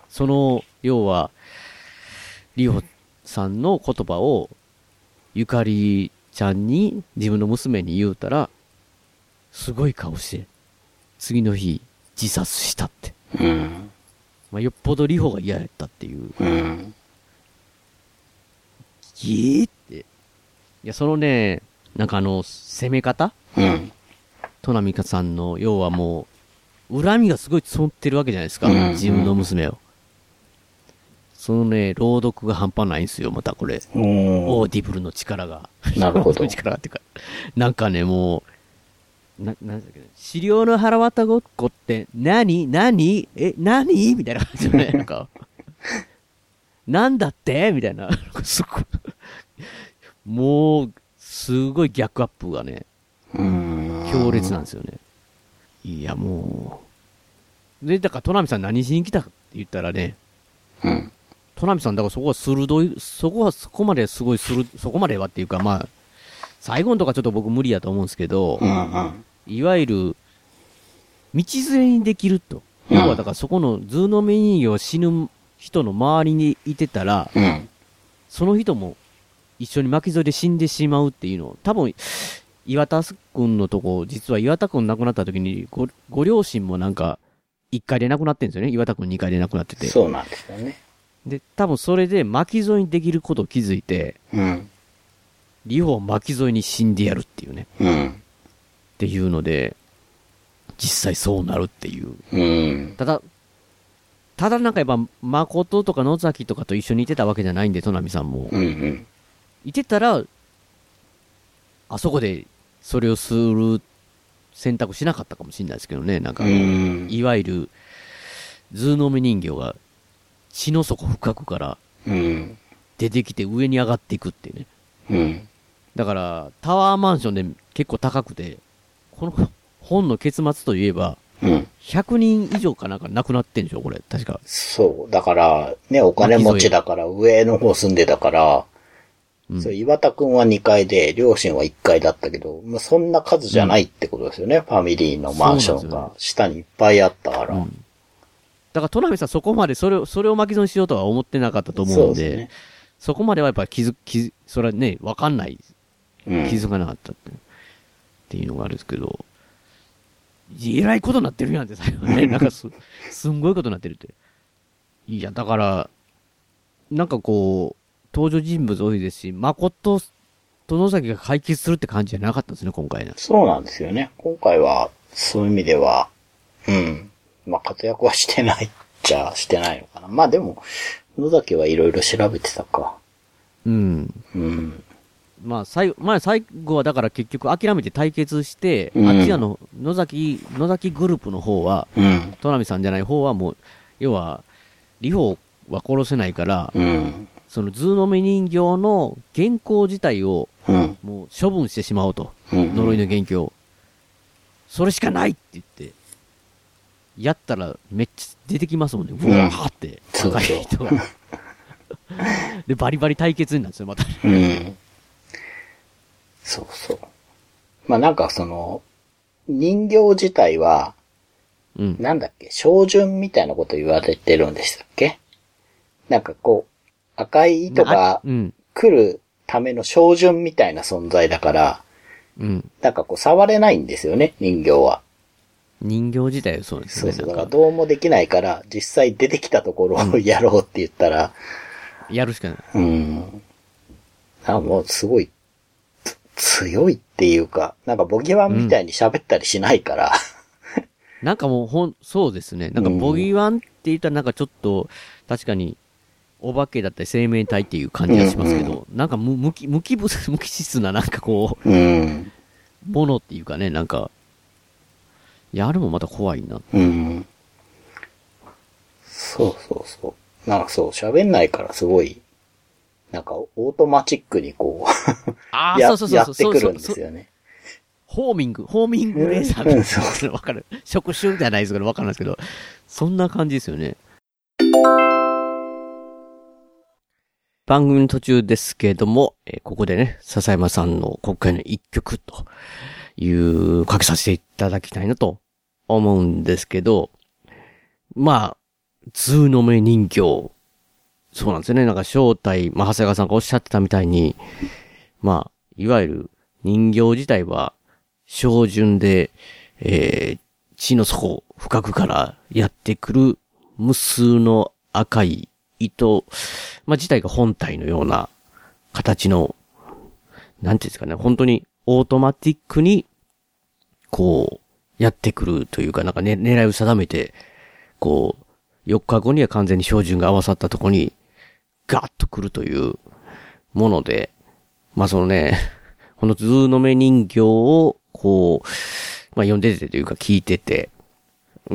その、要は、リホさんの言葉を、ゆかりちゃんに、自分の娘に言うたら、すごい顔して、次の日、自殺したって。うん。まあ、よっぽどリホが嫌やったっていう。うん。えーって。いや、そのね、なんかあの、攻め方？うん。トナミカさんの、要はもう、恨みがすごい積もってるわけじゃないですか。うん自分の娘を。そのね、朗読が半端ないんですよ、またこれ。おオーーディブルの力が。なるほど 力がっていうか、なんかね、もう、な、なんだっけ、死霊のはらわたごっこって何、何？え、何？みたいな感じのね、なんか、なんだって？みたいな。すごいもう、すごい逆アップがね、うん。強烈なんですよね。いや、もう。で、だから、トナミさん何しに来たかって言ったらね、うん。トナミさん、だからそこは鋭い、そこはそこまですごいする、そこまではっていうか、まあ、最後のとかちょっと僕無理やと思うんですけど、うんうん。いわゆる、道連れにできると。うん要はだからそこのズーの目人形が死ぬ人の周りにいてたら、うん。その人も一緒に巻き添えで死んでしまうっていうのを、多分、岩田くんのとこ、実は岩田くん亡くなった時に、ご、ご両親もなんか、1階で亡くなってるんですよね。岩田くん2階で亡くなってて。そうなんですよね。で、多分それで巻き添えにできることを気づいて、うん。リホを巻き添えに死んでやるっていうね。うん。っていうので、実際そうなるっていう。うん。ただ、ただなんかやっぱ、誠とか野崎とかと一緒にいてたわけじゃないんで、トナミさんも。うんうん。いてたら、あそこでそれをする選択しなかったかもしれないですけどね。なんか、うんいわゆる、ズーノメ人形が血の底深くからうん。出てきて上に上がっていくっていうね。うん。だから、タワーマンションで結構高くて、この本の結末といえば、うん。100人以上かなんか亡くなってんでしょこれ、確か。そう。だから、ね、お金持ちだから、上の方住んでたから、そう、岩田くんは2階で、両親は1階だったけど、まあ、そんな数じゃないってことですよね。ファミリーのマンションが下にいっぱいあったから。だから、トナミさんそこまでそれを、それを巻き添えにしようとは思ってなかったと思うんで、そねそこまではやっぱり気づ、気づ、それはね、わかんない。気うんづかなかったって,、っていうのがあるんですけど、えらいことになってるやんって最後ね、なんかす、すんごいことになってるって。いや、だから、なんかこう、登場人物多いですし、誠と野崎が解決するって感じじゃなかったですね、今回ね。そうなんですよね。今回は、そういう意味では、うん。まあ、活躍はしてないっちゃしてないのかな。まあでも、野崎はいろいろ調べてたか。うん。うん。まあ、最後、まあ、最後はだから結局諦めて対決して、うんあっの野崎、野崎グループの方は、うん。トナミさんじゃない方はもう、要は、リホは殺せないから、うん。そのズーの目人形の原稿自体を、うん。もう処分してしまおうと。うん呪いの元凶。それしかないって言って、やったらめっちゃ出てきますもんね。うわーって、若い人が。で、バリバリ対決になるんですよ、また。うん。そうそう。まあなんかその、人形自体は、うん。なんだっけ、照準みたいなこと言われてるんでしたっけ？なんかこう、赤い糸がうん。来るための照準みたいな存在だから、うん。なんかこう触れないんですよね、人形は。人形自体はそうですね。そうそう。だからどうもできないから、実際出てきたところをやろうって言ったら、やるしかない。うん。あもうすごい、つ強いっていうか、なんかボギワンみたいに喋ったりしないから、なんかもうほん、そうですね。なんかボギーワンって言ったらなんかちょっと、確かに、お化けだったり生命体っていう感じがしますけど、なんか無無機、無機物、無機質ななんかこう、うん。ものっていうかね、なんか、いや、あれもまた怖いな。うん。そうそうそう。なんかそう、喋んないからすごい、なんかオートマチックにこうあやそうそうそうそうやってくるんですよね。ホーミング、ホーミングレーザーみたいなわかる。触手じゃないですけど、わかるんですけど、そんな感じですよね。番組の途中ですけども、えーここでね、笹山さんの国会の一曲という、かけさせていただきたいなと思うんですけど、まあ、通の目人形。そうなんですよね。なんか正体、まあ、長谷川さんがおっしゃってたみたいに、まあ、いわゆる人形自体は、照準で、えー、地の底、深くからやってくる無数の赤い糸、まあ、自体が本体のような形の、なんていうんですかね、本当にオートマティックに、こう、やってくるというか、なんかね、狙いを定めて、こう、4日後には完全に照準が合わさったとこに、ガッと来るというもので、まあそのね、この図の目人形を、こう、まあ読んでてというか聞いてて、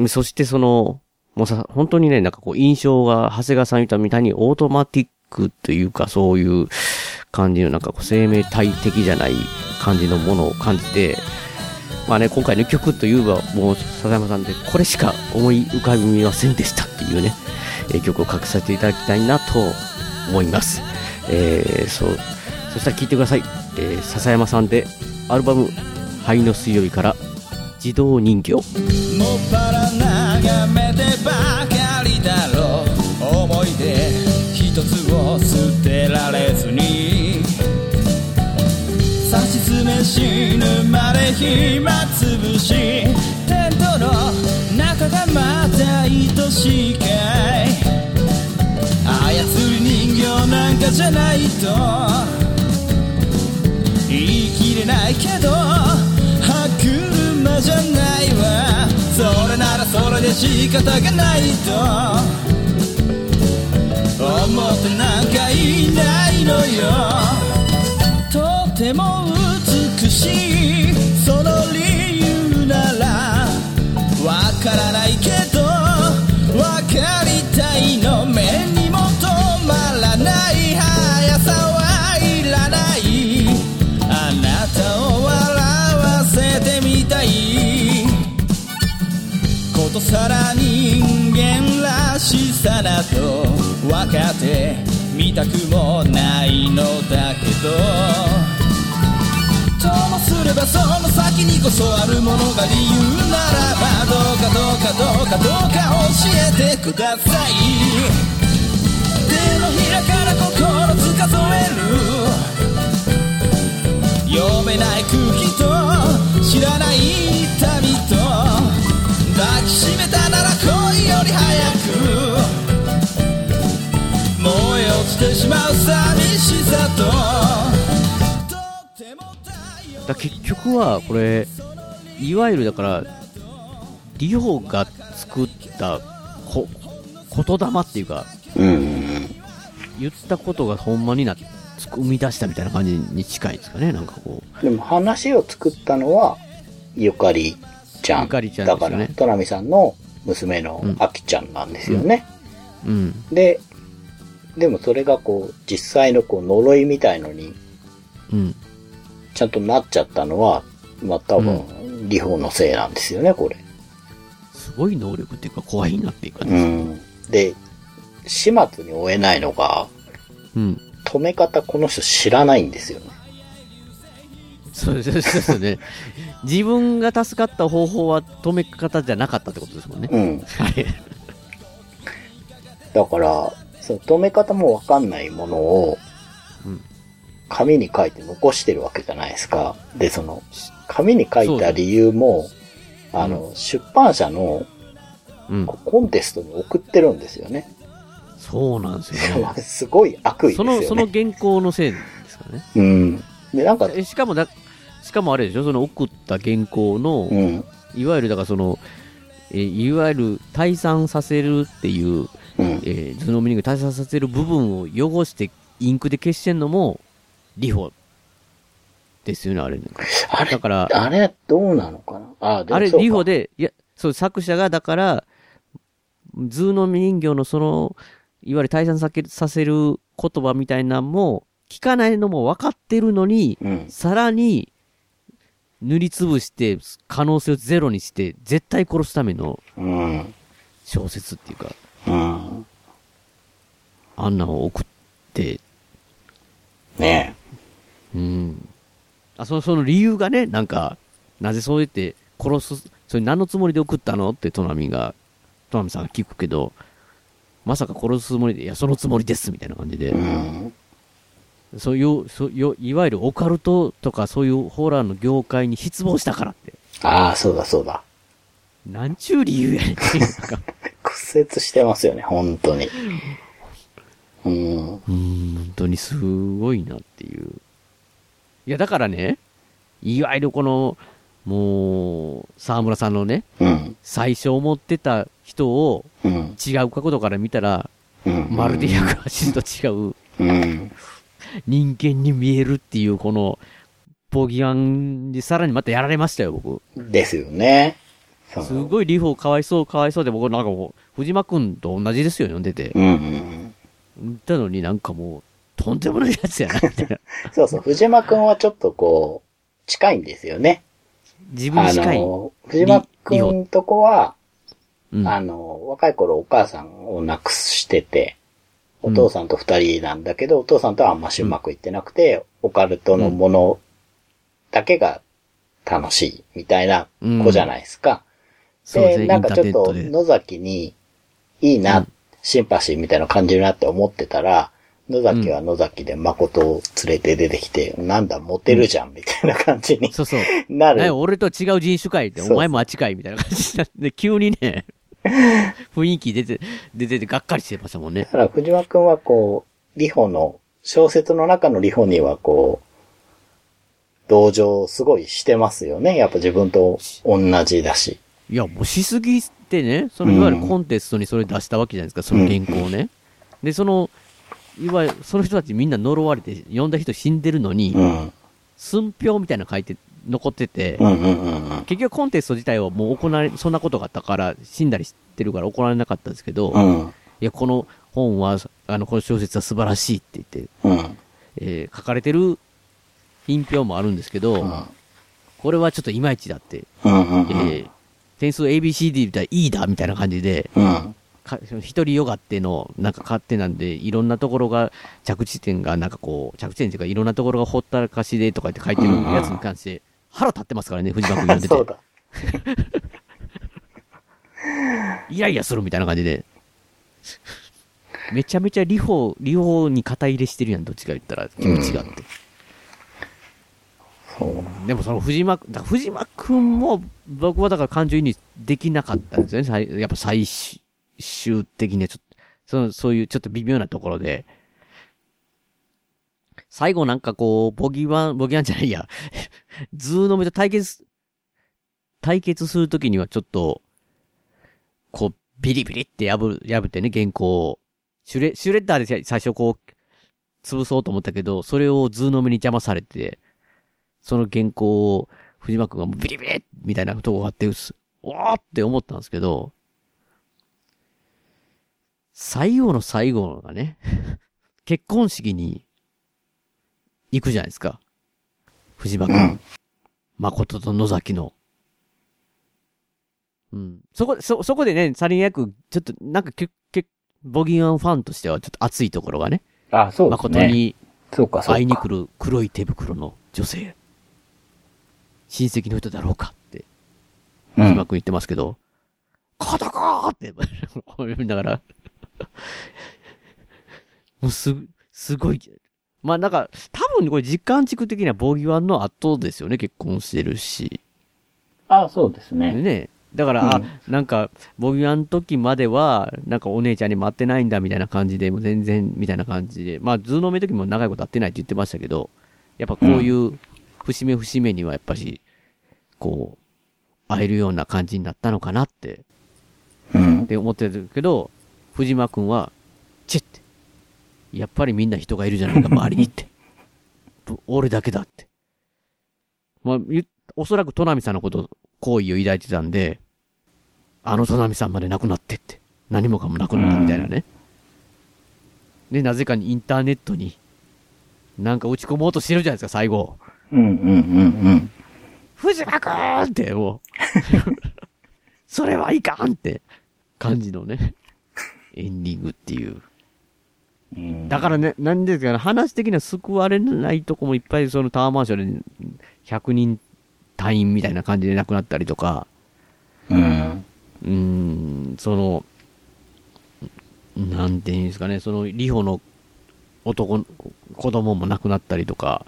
そしてその、もうさ、本当にね、なんかこう印象が、長谷川さん言ったみたいにオートマティックというかそういう感じのなんかこう生命体的じゃない感じのものを感じて、まあね、今回の曲といえばもう笹山さんでこれしか思い浮かびませんでしたっていうね、え曲を書かせていただきたいなと思います。えー、そう、そしたら聞いてください。えー、笹山さんでアルバム、灰の水曜日から自動人形。もっぱら眺めてばかりだろう思い出一つを捨てられずに差し詰め死ぬまで暇つぶしテントの中がまた愛しいかいなんかじゃないと。言い切れないけど。歯車じゃないわ。それならそれで仕方がないと。思ってなんかいないのよ。とても美しい。さら人間らしさなど分かってみたくもないのだけど。ともすればその先にこそあるものが理由ならばどうかどうかどうかどうか教えてください。手のひらから心つかぞえる。読めない空気と知らない痛みと抱きしめたなら恋より早く燃え落ちてしまう寂しさと。だ結局は、これ、いわゆるだから、リホが作ったこ、言霊っていうか、言ったことがほんまにな、生み出したみたいな感じに近いですかね、なんかこう。でも話を作ったのは、ゆかりちゃん。ゆかりちゃんねから、トナミさんの娘のあきちゃんなんですよね。うん。で、でもそれがこう、実際のこう呪いみたいのに、うん。ちゃんとなっちゃったのは、まあ多分、リホのせいなんですよね、これ。すごい能力っていうか、怖いなっていうかうね。ん。で、始末に終えないのが、うん。止め方この人知らないんですよね。そうですね。自分が助かった方法は止め方じゃなかったってことですもんね。うん。はい。だから、その止め方もわかんないものを、紙に書いて残してるわけじゃないですか。で、その、紙に書いた理由も、あの、出版社の、こうコンテストに送ってるんですよね。そうなんですよね。すごい悪意ですその、よね。その原稿のせいですかね。うん。で、なんか、えしかもだ、しかもあれでしょ、その送った原稿の、いわゆるだからその、えーいわゆる退散させるっていう、えー図のミニング退散させる部分を汚してインクで消してんのも、リホですよね、あれね。あれだから、あれ、どうなのかな？あ、あれ、リホで、いや、そう、作者が、だから、図の人形のその、いわゆる退散さけさせる言葉みたいなのも、聞かないのも分かってるのに、さらに、塗りつぶして、可能性をゼロにして、絶対殺すための、小説っていうか、あんなのを送って、ねうん。あ、その、その理由がね、なんか、なぜそうやって殺す、それ何のつもりで送ったの？ってトナミが、トナミさんが聞くけど、まさか殺すつもりで、いや、そのつもりです、みたいな感じで。うん。そういう、そういう、いわゆるオカルトとかそういうホラーの業界に失望したからって。ああ、そうだそうだ。なんちゅう理由やねんっていうか 屈折してますよね、本当に。うん。うーん、本当にすごいなっていう。いや、だからね、いわゆるこの、もう、沢村さんのね、うん。最初思ってた人をうん。違う角度から見たら、うん。まるで180度違ううん。人間に見えるっていう、この、ボギアンにさらにまたやられましたよ、僕。ですよね。すごいリホかわいそうかわいそうで、僕なんかもう、藤間くんと同じですよ、読んでて。うんうんたのになんかもう、とんでもないやつやな、みたいな。そうそう、藤間くんはちょっとこう、近いんですよね。自分に近い。の、藤間くんとこは、うんあの、若い頃お母さんを亡くしてて、お父さんと二人なんだけど、お父さんとはあんましうまくいってなくて、オカルトのものだけが楽しいみたいな子じゃないですか。で、なんかちょっと。野崎にいいな、うんシンパシーみたいなの感じるなって思ってたら、野崎は野崎で誠を連れて出てきて、なんだ、モテるじゃん、みたいな感じにそうそう。なる。ね、俺と違う人種かいって、お前もあっちかいみたいな感じになって、急にね、雰囲気出て、出ててがっかりしてましたもんねだ。から藤間くんはこう、リホの、小説の中のリホにはこう、同情すごいしてますよね。やっぱ自分と同じだし。いや、もうしすぎてね、そのいわゆるコンテストにそれ出したわけじゃないですか、その原稿をね。で、その、いわゆる、その人たちみんな呪われて、呼んだ人死んでるのに、うん。寸評みたいなの書いて、残ってて。結局コンテスト自体はもう行われ、そんなことがあったから、死んだりしてるから行われなかったんですけど、うん。いや、この本は、あの、この小説は素晴らしいって言って、うん。えー書かれてる品評もあるんですけど、うんこれはちょっといまいちだって、点数 ABCD で言ったら E だみたいな感じで、一人よがっての、なんか勝手なんで、いろんなところが、着地点がなんかこう、着地点っていうか、いろんなところがほったらかしでとかって書いてるやつに関して、腹立ってますからね、藤間君読んで そうて。だ。イライラするみたいな感じで。めちゃめちゃリホ、リホに肩入れしてるやん、どっちか言ったら、気持ちがあって。そう。でもその藤間、だ藤間くんも、僕はだから感情移入できなかったんですよね。最やっぱ最終的にはちょっと、その、そういうちょっと微妙なところで。最後なんかこう、ボギワン、ボギーワンじゃないや、ズーの目と対決、対決するときにはちょっと、こう、ビリビリって破る、破ってね、原稿を。シュレ、シュレッダーで最初こう、潰そうと思ったけど、それをズーの目に邪魔されて、その原稿を藤間くんがビリビリみたいなとこがあって、うっすおーって思ったんですけど、最後の最後がね、結婚式に行くじゃないですか。藤間くん。真琴と野崎の。うん。そこ、そ、そこでね、サリン役、ちょっと、なんかけ、け、ボギーアンファンとしてはちょっと熱いところがね。あ、そうですね。誠にそうか、そうか。会いに来る黒い手袋の女性。親戚の人だろうかって、うんうまく言ってますけど、カタカーって、こう読みながら、もうす、すごい、まあなんか、多分これ実感地区的にはボギワンの後ですよね、結婚してるし。あ、そうですね。ね。だから、うんあ、なんか、ボギワンの時までは、なんかお姉ちゃんに会ってないんだみたいな感じで、もう全然みたいな感じで、まあ、ズーの目の時も長いこと会ってないって言ってましたけど、やっぱこういう節目節目にはやっぱし、こう、会えるような感じになったのかなって、うんっ。て思ってるけど、藤間くんは、チェって、やっぱりみんな人がいるじゃないか、周りにって。ぶ俺だけだって。まあ、ゆおそらくトナミさんのこと、好意を抱いてたんで、あのトナミさんまで亡くなってって、何もかもなくなったみたいなね。で、なぜかにインターネットに、なんか打ち込もうとしてるじゃないですか、最後。うんうんうんうん。藤間くんって、もう、それはいかんって感じのね、エンディングっていう。うんだからね、なんですかね、話的には救われないとこもいっぱいそのタワーマンションで100人隊員みたいな感じで亡くなったりとか、うん。うーん、その、なんていうんですかね、その、リホの男の、子供も亡くなったりとか、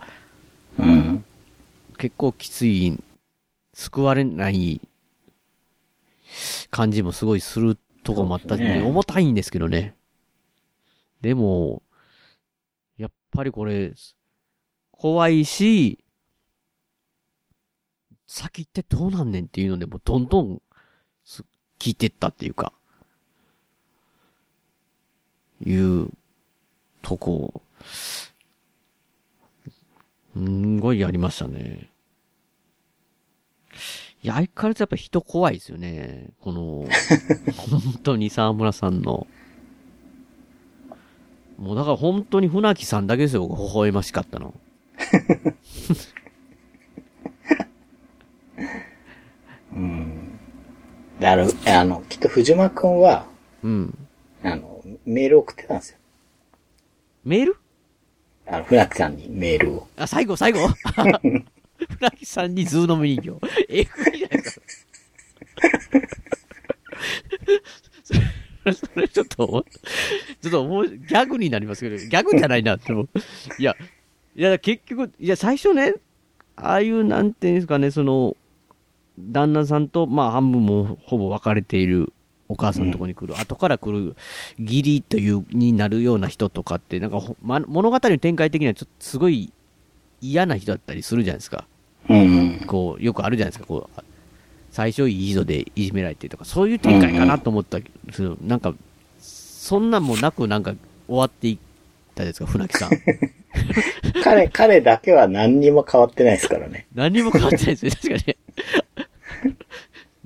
うん。結構きつい、救われない感じもすごいするとこもあったし、ね重たいんですけどね。でも、やっぱりこれ、怖いし、先ってどうなんねんっていうので、もうどんどんす聞いてったっていうか、いうとこ、すんごいやりましたね。いや、相変わらずやっぱ人怖いですよね。この、本当に沢村さんの。もうだから本当に船木さんだけですよ、僕微笑ましかったの。うん。であの、あの、きっと藤間くんは、うん。あの、メール送ってたんですよ。メール？あの、船木さんにメールを。あ、最後、最後？船木さんにズーの人形。えぐいじゃないですか。それ、ちょっと、ちょっともう、ギャグになりますけど、ギャグじゃないなってもう。いや、いや、結局、いや、最初ね、ああいう、なんていうんですかね、その、旦那さんと、まあ、半分もほぼ別れているお母さんのところに来る、後から来る義理という、になるような人とかって、なんかほ、ま、物語の展開的にはちょっとすごい嫌な人だったりするじゃないですか。うん。こう、よくあるじゃないですか、こう、最初いい人でいじめられてとか、そういう展開かなと思ったけど、なんか、そんなんもなくなんか終わっていったですか、船木さん。彼、彼だけは何にも変わってないですからね。何にも変わってないですね、確かにね。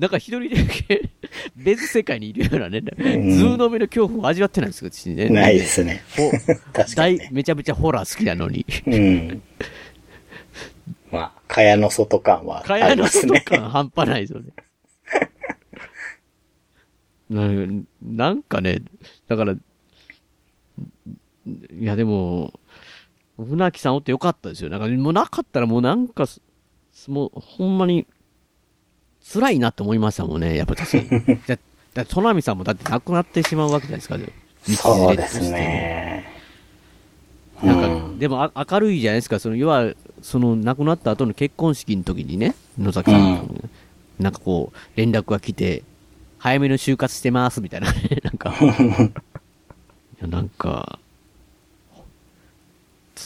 なんか一人だけ別世界にいるようなね、ズーの目の恐怖を味わってないんですよ、私ね。ないですね。ほ 確かに、大めちゃめちゃホラー好きなのに。うん。まあ、蚊帳の外感は蚊あ帳の外りますね。感半端ないですよね。ななんかね、だから、いやでも、船木さんおってよかったですよ。なんかもうなかったらもうなんかす、もうほんまに、辛いなって思いましたもんね、やっぱ確かに。だだって、トナミさんもだって亡くなってしまうわけじゃないですか。そうですね。なんか、でもあ明るいじゃないですか。その、要は、その、亡くなった後の結婚式の時にね、野崎さんと、なんかこう、連絡が来て、早めの就活してます、みたいなね、なんか。いや、なんか、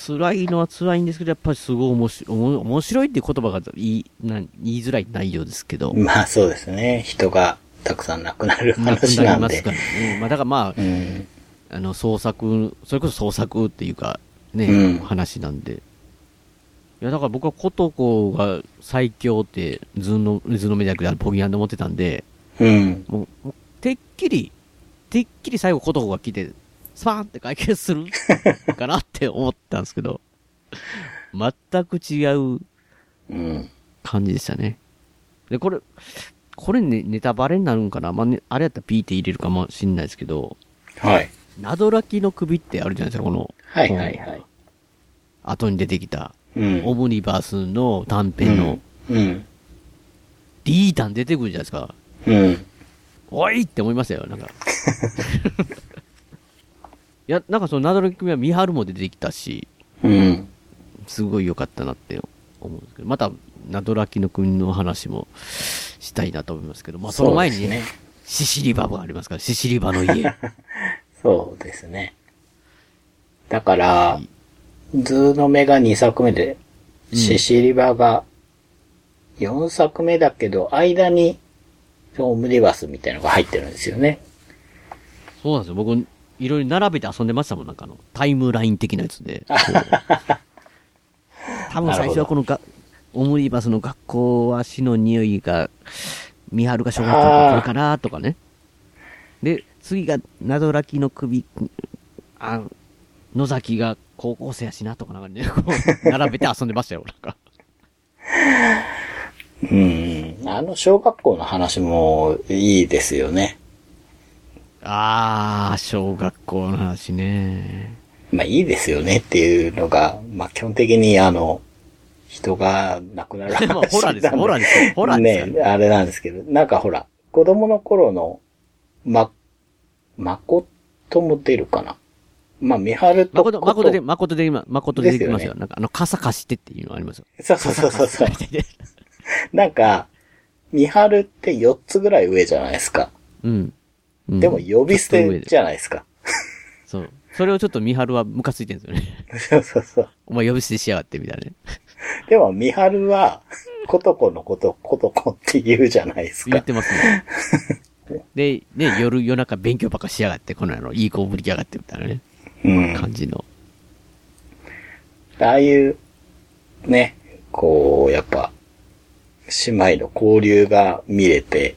辛いのは辛いんですけど、やっぱりすごい面白い、おも面白いっていう言葉が言いな言いづらい内容ですけど。まあそうですね。人がたくさん亡くなる話なんでなりますか。らね。まあだからまあ、あの、創作、それこそ創作っていうか、ね、うん話なんで。いや、だから僕は琴子が最強って、ズンの、ズンの目じゃなくて、ポギアンで思ってたんで、うん。もう、もうてっきり、てっきり最後琴子が来て、スパーンって解決するかなって思ったんですけど、全く違う感じでしたね。で、これ、これね、ネタバレになるんかなまあ、ね、あれやったらピーって入れるかもしんないですけど、はい。などらきの首ってあるじゃないですか、この。はいはいはい。後に出てきた、うんオムニバースの短編の、うん。リータン出てくるじゃないですか。うん。おいって思いましたよ、なんか。いや、なんかそのなどらきの首はミハルも出てきたし、うん。すごい良かったなって思うんですけど、また、などらきの国の話もしたいなと思いますけど、まあその前にね、ねシシリバがありますから、シシリバの家。そうですね。だから、ズーの目が2作目で、シシリバが4作目だけど、間に、オムニバスみたいなのが入ってるんですよね。そうなんですよ。僕、いろいろ並べて遊んでましたもん、なんかあの、タイムライン的なやつで。多分最初はこのが、オムニバスの学校は死の匂いが、ミハルが小学校の頃かなとかね。で、次が、などらきの首、あ野崎が高校生やしなとかなんかね、こう、並べて遊んでましたよ、なんか。うん。あの小学校の話もいいですよね。あー、小学校の話ね。まあいいですよねっていうのが、まあ基本的にあの、人が亡くなる話まあホラーですよホラーですよホラーですよね、あれなんですけど、なんかほら、子供の頃の、ま、まこ誠も出るかな。まあ、三春と誠、誠で、誠で今、誠でできますよ。ですよねなんか、あの、傘貸してっていうのありますよ。そうそうそうそう なんか、三春って4つぐらい上じゃないですか。うん。うんでも呼び捨てじゃないですか。そう。それをちょっと三春はムカついてるんですよね。そうそうそう。お前呼び捨てしやがってみたいなね。でも、三春は、ことこのこと、ことこって言うじゃないですか言っ。てますね。で、ね、夜、夜中勉強ばっかしやがって、このあの、いい子ぶりやがってみたいなね、うん。感じの。ああいう、ね、こう、やっぱ、姉妹の交流が見れて、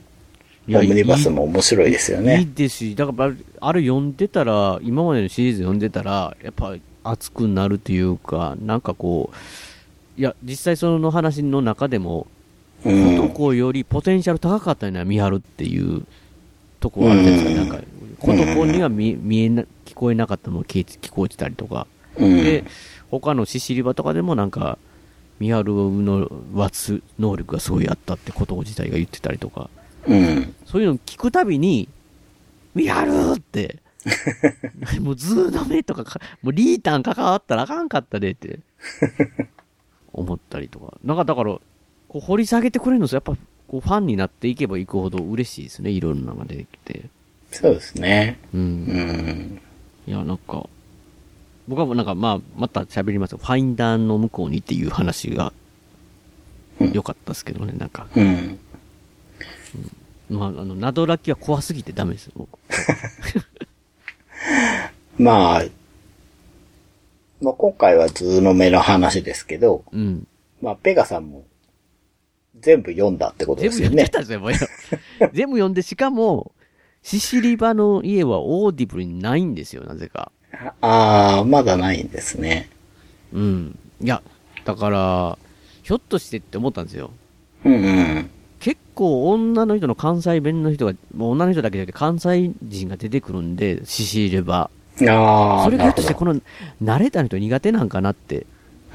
いやオムニバスも面白いですよいね。いですし、だから、あれ読んでたら、今までのシリーズ読んでたら、やっぱ熱くなるというか、なんかこう、いや、実際その話の中でも、うん。男よりポテンシャル高かったよね、見張るっていうとこあるじゃないですか。なんか、男には見見えな、聞こえなかったのが聞聞こえてたりとか。うんで、他のシシリバとかでもなんか、見張るのワツ能力がすごいあったってこと自体が言ってたりとか。うん。そういうの聞くたびに、見張るって、もうズーの目とかか、もうリータン関わったらあかんかったでって、思ったりとか。なんかだから、こう掘り下げてくれるのですやっぱ、こうファンになっていけばいくほど嬉しいですね。いろんなのが出てきて。そうですね。うん。うん。いや、なんか、僕はもうなんかまあ、また喋りますよ。ファインダーの向こうにっていう話が、良かったですけどね、なんか。うん。まあ、あの、ナドラキは怖すぎてダメですよ、僕。まあ、まあ今回はズーの目の話ですけど、うん。まあペガさんも全部読んだってこと全部ですよね。読んでたんですよ、もう 全部読んで、しかも、シシリバの家はオーディブルにないんですよ、なぜか。ああ、まだないんですね。うん。いや、だから、ひょっとしてって思ったんですよ。うんうん。結構女の人の関西弁の人が、もう女の人だけじゃなくて関西人が出てくるんで、シシリバ。ああ、それがひょっとしてこの、ナレの人苦手なんかなって、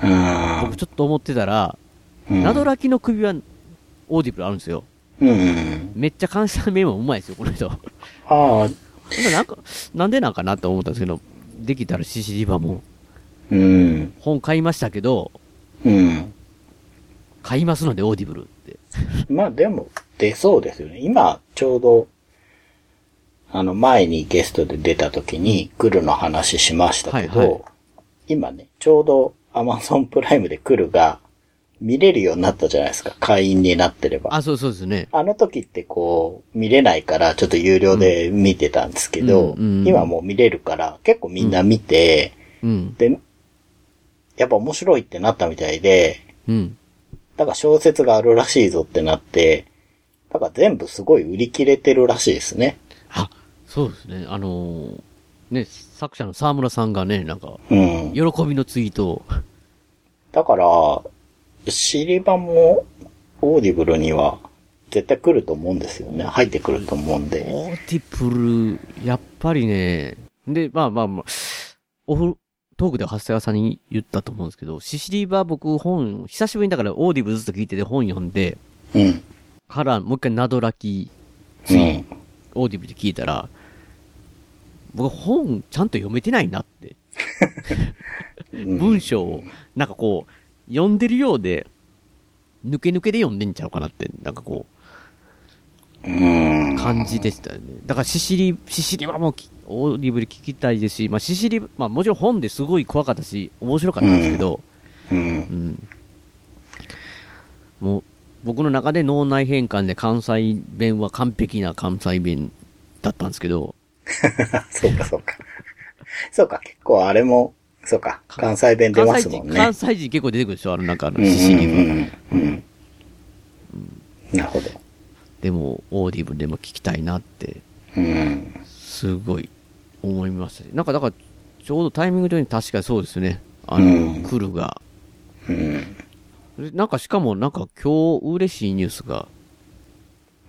うん僕ちょっと思ってたら、うんナドラキの首はオーディブルあるんですよ。うんうん。めっちゃ関西弁もうまいですよ、この人。ああ、なんか、なんでなんかなって思ったんですけど、できたらシシリバもうん。本買いましたけど、うん。買いますのでオーディブルって。まあでも、出そうですよね。今、ちょうど、あの、前にゲストで出た時に、来るの話しましたけど、はいはい今ね、ちょうど Amazon プライムで来るが見れるようになったじゃないですか。会員になってれば。あ、そうそうですね。あの時ってこう、見れないから、ちょっと有料で見てたんですけど、うんうん今もう見れるから、結構みんな見て、うん。で、やっぱ面白いってなったみたいで、うん。だから小説があるらしいぞってなって、だから全部すごい売り切れてるらしいですね。あ、そうですね。あのーね、作者の澤村さんがね、なんか、うん。喜びのツイートを、だから、ししりばもオーディブルには絶対来ると思うんですよね。入ってくると思うんで。オーディブル、やっぱりね、で、まあまあまあ、オフ、トークで長谷川さんに言ったと思うんですけど、ししりば僕本、久しぶりにだからオーディブルずっと聞いてて本読んで、うん。からもう一回などらき、ツイ、オーディブルで聞いたら、僕本ちゃんと読めてないなって。文章を、なんかこう、読んでるようで、抜け抜けで読んでんちゃうかなって、なんかこう、感じでしたよね。だからししり、ししりばもうき、オーディブル聞きたいですし、まあししり、まあもちろん本ですごい怖かったし、面白かったんですけど、うん。うんもう、僕の中で脳内変換で関西弁は完璧な関西弁だったんですけど、そうか、そうか。そうか、結構あれも、そうか、関西弁出ますもんね。関西人結構出てくるでしょあの、なんかあの、うんうんししりば。うんうんなるほど。でも、オーディブルでも聞きたいなって、うん。すごい思いましたしなんか、だから、ちょうどタイミング的に確かにそうですね。あの、うん来るが。うん。でなんか、しかも、なんか今日嬉しいニュースが、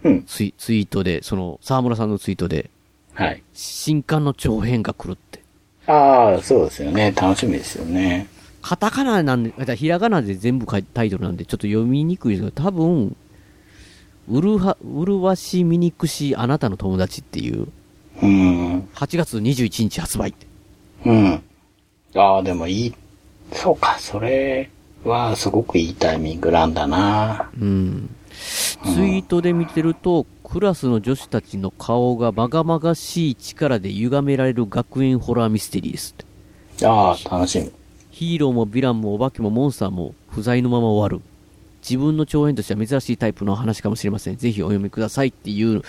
うんツイツイートで、その、澤村さんのツイートで、はい。新刊の長編が来るって。ああ、そうですよね。楽しみですよね。カタカナなんで、ひらがなで全部タイトルなんで、ちょっと読みにくいですけど、多分、うるは、うるわしみにくしあなたの友達っていう、うん。8月21日発売って。うん。ああ、でもいい。そうか、それはすごくいいタイミングなんだな。うん。ツイートで見てると、クラスの女子たちの顔がまがまがしい力で歪められる学園ホラーミステリーですって。ああ、楽しみ。ヒーローもヴィランもお化けもモンスターも不在のまま終わる。自分の長編としては珍しいタイプの話かもしれません。ぜひお読みくださいっていう、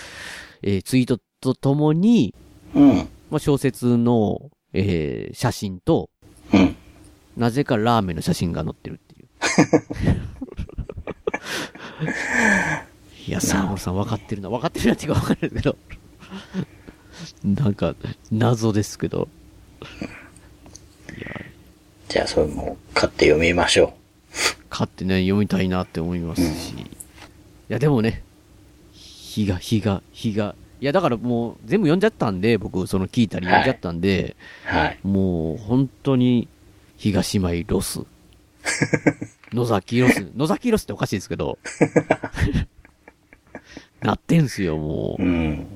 えーツイートとともに、うん。まあ、小説の、えー写真と、うん。なぜかラーメンの写真が載ってるっていう。いや、サーモンさん分かってるな。分かってるなっていうか分かるけど。なんか、謎ですけど。じゃあ、それも買って読みましょ買ってね、読みたいなって思いますし。いや、でもね、日が、日が、日が。いや、だからもう全部読んじゃったんで、僕、その聞いたり読んじゃったんで、う。はい。もう本当に、比嘉姉妹ロス。野崎ロス。野崎ロスっておかしいですけど。なってんすよ、もう。うん。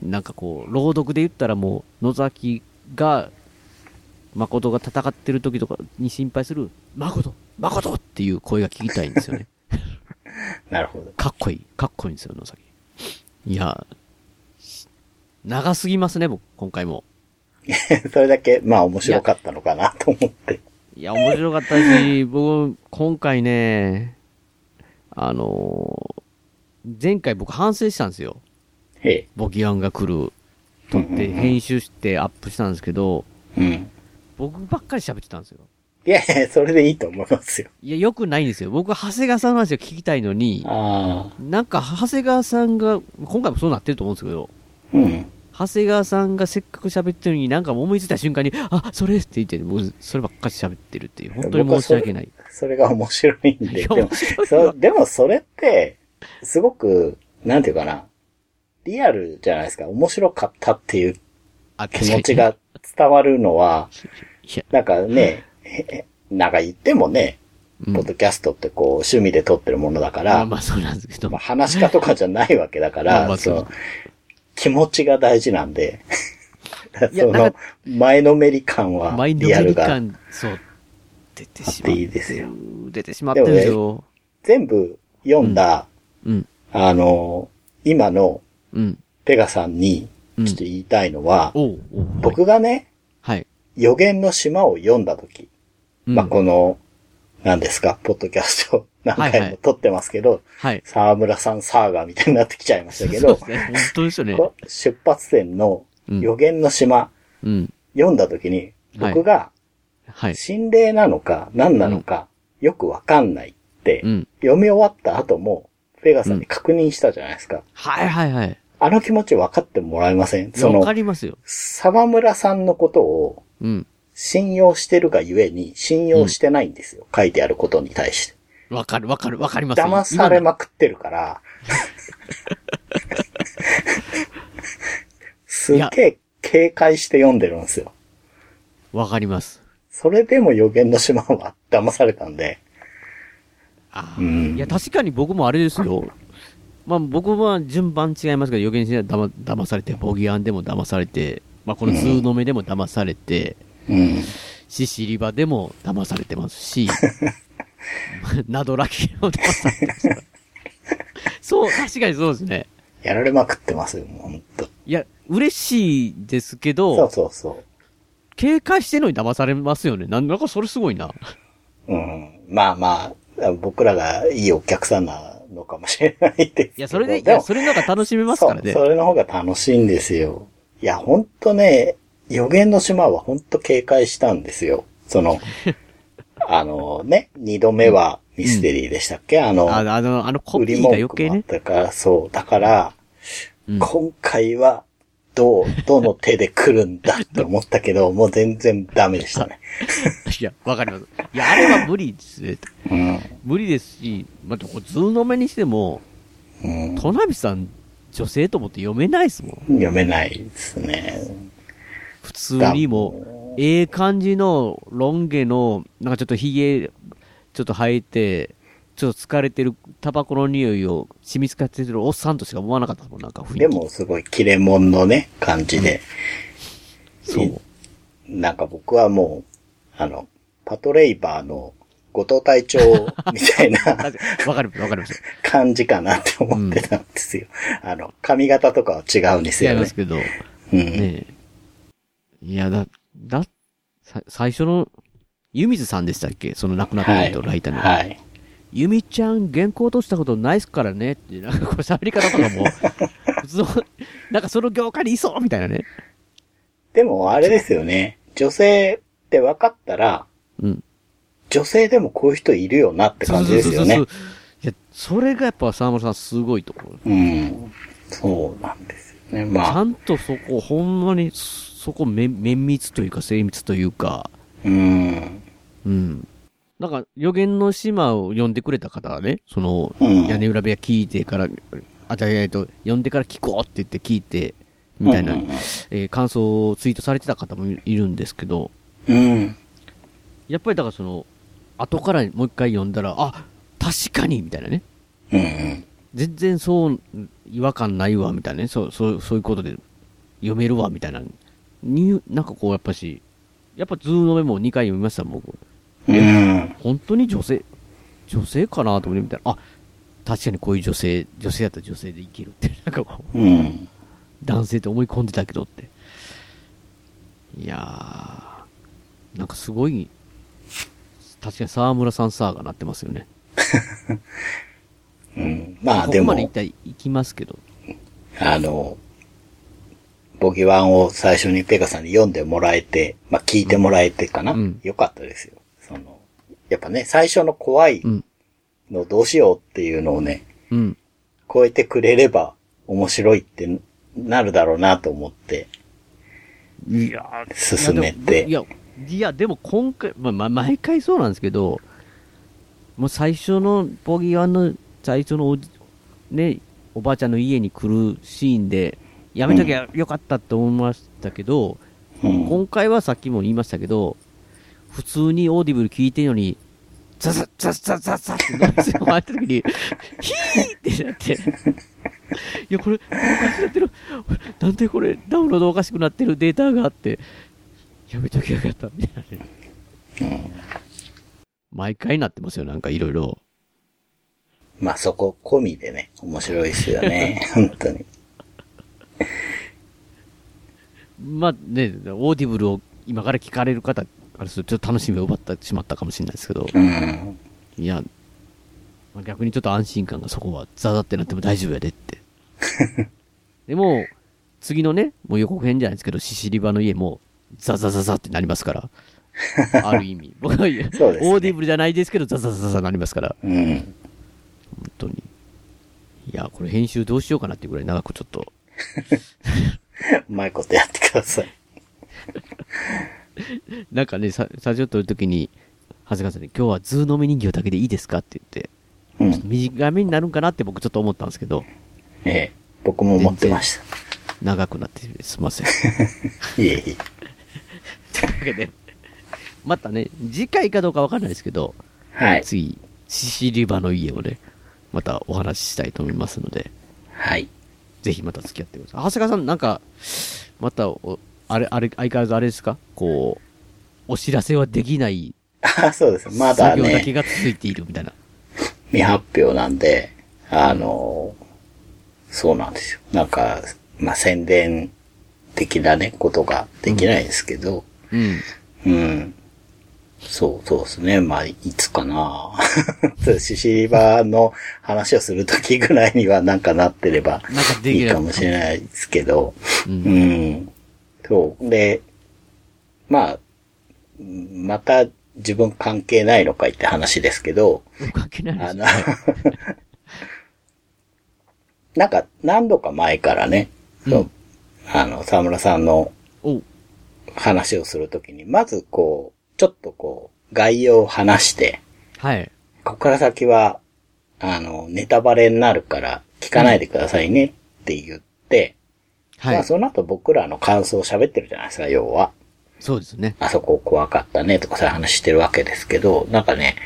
なんかこう、朗読で言ったらもう、野崎が、誠が戦ってる時とかに心配する、誠誠っていう声が聞きたいんですよね。なるほど。かっこいい。かっこいいんですよ、野崎。いや、長すぎますね、僕、今回も。それだけ、まあ面白かったのかなと思って。いや、面白かったし、僕、今回ね、あのー前回僕反省したんですよ。へえ。ボキワンが来る。撮って、編集してアップしたんですけど、うん。僕ばっかり喋ってたんですよ。いやいや、それでいいと思いますよ。いや、よくないんですよ。僕、長谷川さんの話を聞きたいのに、あなんか、長谷川さんが、今回もそうなってると思うんですけど、あ。うん。長谷川さんがせっかく喋ってるのになんか思いついた瞬間に、あ、それって言って、僕、そればっかり喋ってるっていう、本当に申し訳ない。それが面白いんで。いやでも面白いそでもそれって、すごく、なんていうかな。リアルじゃないですか。面白かったっていうあ気持ちが伝わるのは、なんかね、へなんか言ってもね、うんポッドキャストってこう趣味で撮ってるものだから、まあまあそうなんですけど。まあ話し家とかじゃないわけだから、その気持ちが大事なんで、その前のめり感はリアルがそう、出てしまあっていいですよ出てしまってるよ。全部読んだ、うん、あの、今のうん。ペガさんにうんちょっと言いたいのは、おうおう僕がね、はい。予言の島を読んだとき、うんまあ、この、何ですか、ポッドキャスト 何はいはい回も撮ってますけど、はい。沢村さんサーガーみたいになってきちゃいましたけどそうで、すね。本当ですよね。こ出発点のうん予言の島、うん。読んだときに、はい僕がはい。心霊なのか何なのかよくわかんないって、うん。読み終わった後も、ペガさんに確認したじゃないですか。はいはいはい。あの気持ち分かってもらえません？そのわか、りますよ。沢村さんのことをうん。信用してるがゆえに信用してないんですよ。書いてあることに対して。わかるわかるわかります騙され今まくってるから、すっげえ警戒して読んでるんですよ。のわかります。それでも予言の島は騙されたんで。うんいや、確かに僕もあれですよ。まあ僕は順番違いますけど、予言しない騙騙されて、ボギアンでも騙されて、まあこの通の目でも騙されて、うん。シシリバでも騙されてますし、ナドラキでも騙されてますから。そう、確かにそうですね。やられまくってますよ、もうほんと。いや、嬉しいですけど、そうそうそ警戒してんのに騙されますよね。なんかそれすごいな。う。うん。まあまあ、僕らがいいお客さんなのかもしれないです。いや、それで、いもや、それの方が楽しめますからね。それの方が楽しいんですよ。いや、ほんとね、予言の島はほんと警戒したんですよ。その、あのね、二度目はミステリーでしたっけ、あの、あの、あの、あのコ売りピーが余計ね。たから、そう。だから、うん今回は、どう、どの手で来るんだって思ったけど、もう全然ダメでしたね。いや、わかります。いや、あれは無理ですね。うん。無理ですし、また、こう、図の目にしても、うん。トナビさん、女性と思って読めないですもん。読めないですね。普通にも、ええ感じのロン毛の、なんかちょっと髭、ちょっと生えて、ちょっと疲れてるタバコの匂いを染みつかってるおっさんとしか思わなかったもん、なんか雰囲気。でもすごい切れ者のね、感じで。そう。なんか僕はもう、あの、パトレイバーの後藤隊長みたいな わかる、わかります。感じかなって思ってたんですよ。あの、髪型とかは違うんですよね。違いますけど。うん。ねえ。いや、だ、だ、さ最初の、湯水さんでしたっけ？その亡くなった人、はいライターの。はい。ゆみちゃん、原稿落としたことないっすからねって、なんかこれ喋り方とかも、普通の、なんかその業界にいそうみたいなね。でもあれですよね。女性って分かったら、うん。女性でもこういう人いるよなって感じですよねそう。そうそうそういや、それがやっぱ沢村さんすごいところ。うん。そうなんですよね。ちまあ、ゃんとそこ、ほんまに、そこ綿、綿密というか精密というか、うん。うん。なんか、予言の島を読んでくれた方はね、その、うん屋根裏部屋聞いてから、あ、じゃあ、えっと、読んでから聞こうって言って聞いて、みたいな、えー感想をツイートされてた方もいいるんですけど、うん。やっぱりだからその、後からもう一回読んだら、あ、確かにみたいなね。うんうん。全然そう、違和感ないわ、みたいなね。そう、そう、そういうことで読めるわ、みたいな。に、なんかこう、やっぱし、やっぱずうのめも2回読みました、僕。うん。本当に女性、女性かなと思ってみたら、あ、確かにこういう女性、女性だったら女性でいけるって、なんかこう、うん。男性って思い込んでたけどって。いやー、なんかすごい、確かに澤村さんサーがなってますよね。うん。まあでもここまで、一体行きますけど。あの、ボギワンを最初にペガさんに読んでもらえて、まあ聞いてもらえてかな。うんよかったですよ。やっぱね、最初の怖いうん。のどうしようっていうのをね、うん。超えてくれれば面白いってなるだろうなと思っていやー進めて。いや、でもいや、でも今回、まあ、まあ、毎回そうなんですけど、もう最初のボギーワンの最初のおじ、ね、おばあちゃんの家に来るシーンで、やめときゃよかったって思いましたけど、うん今回はさっきも言いましたけど、普通にオーディブル聞いてるのに、ザザザザザザってノイズが回った時に、ヒーってなって、いや、これ、おかしくなってる。なんでこれ、ダウンロードおかしくなってるデータがあって、やめときゃよかった、みたいなね。毎回なってますよ、なんかいろいろ。まあそこ込みでね、面白いですよね。本当に。まあね、オーディブルを今から聞かれる方からするとちょっと楽しみを奪ってしまったかもしれないですけど、うん。いや、まあ、逆にちょっと安心感がそこはザザってなっても大丈夫やでって。でも、次のね、もう予告編じゃないですけど、ししりばの家もザザザザってなりますから。ある意味。僕は、ねオーディブルじゃないですけど、ザザザザなりますから。うん。本当に。いや、これ編集どうしようかなっていうぐらい長くちょっと。うまいことやってください。なんかね、さ、最初撮るときに、長谷川さんに、今日はずうのめ人形だけでいいですかって言って、うんちょっと短めになるんかなって僕ちょっと思ったんですけど、ええ。僕も思ってました。長くなってすいません。いえいえ。というわけで、またね、次回かどうかわかんないですけど、はい。次、シシリバの家をね、またお話ししたいと思いますので、はい。ぜひまた付き合ってください。長谷川さん、なんか、またお、あれ、あれ、相変わらずあれですか？こう、お知らせはできないあ、そうです。まだ作業だけね、が続いているみたいな。未発表なんで、あの、そうなんですよ。なんか、まあ、宣伝的なね、ことができないですけど、うん。うん。そう、そうですね。まあ、いつかな シシリバの話をするときぐらいにはなんかなってればいいかもしれないですけど、う。うんん。そう。で、まあ、また自分関係ないのかいって話ですけど、関係ないですあの、なんか何度か前からね、そうあの、沢村さんの話をするときに、まずこう、ちょっとこう、概要を話して、はい。ここから先は、あの、ネタバレになるから聞かないでくださいねって言って、はい。まあその後僕らの感想を喋ってるじゃないですか、要は。そうですね。あそこ怖かったねとかそういう話してるわけですけど、なんかね、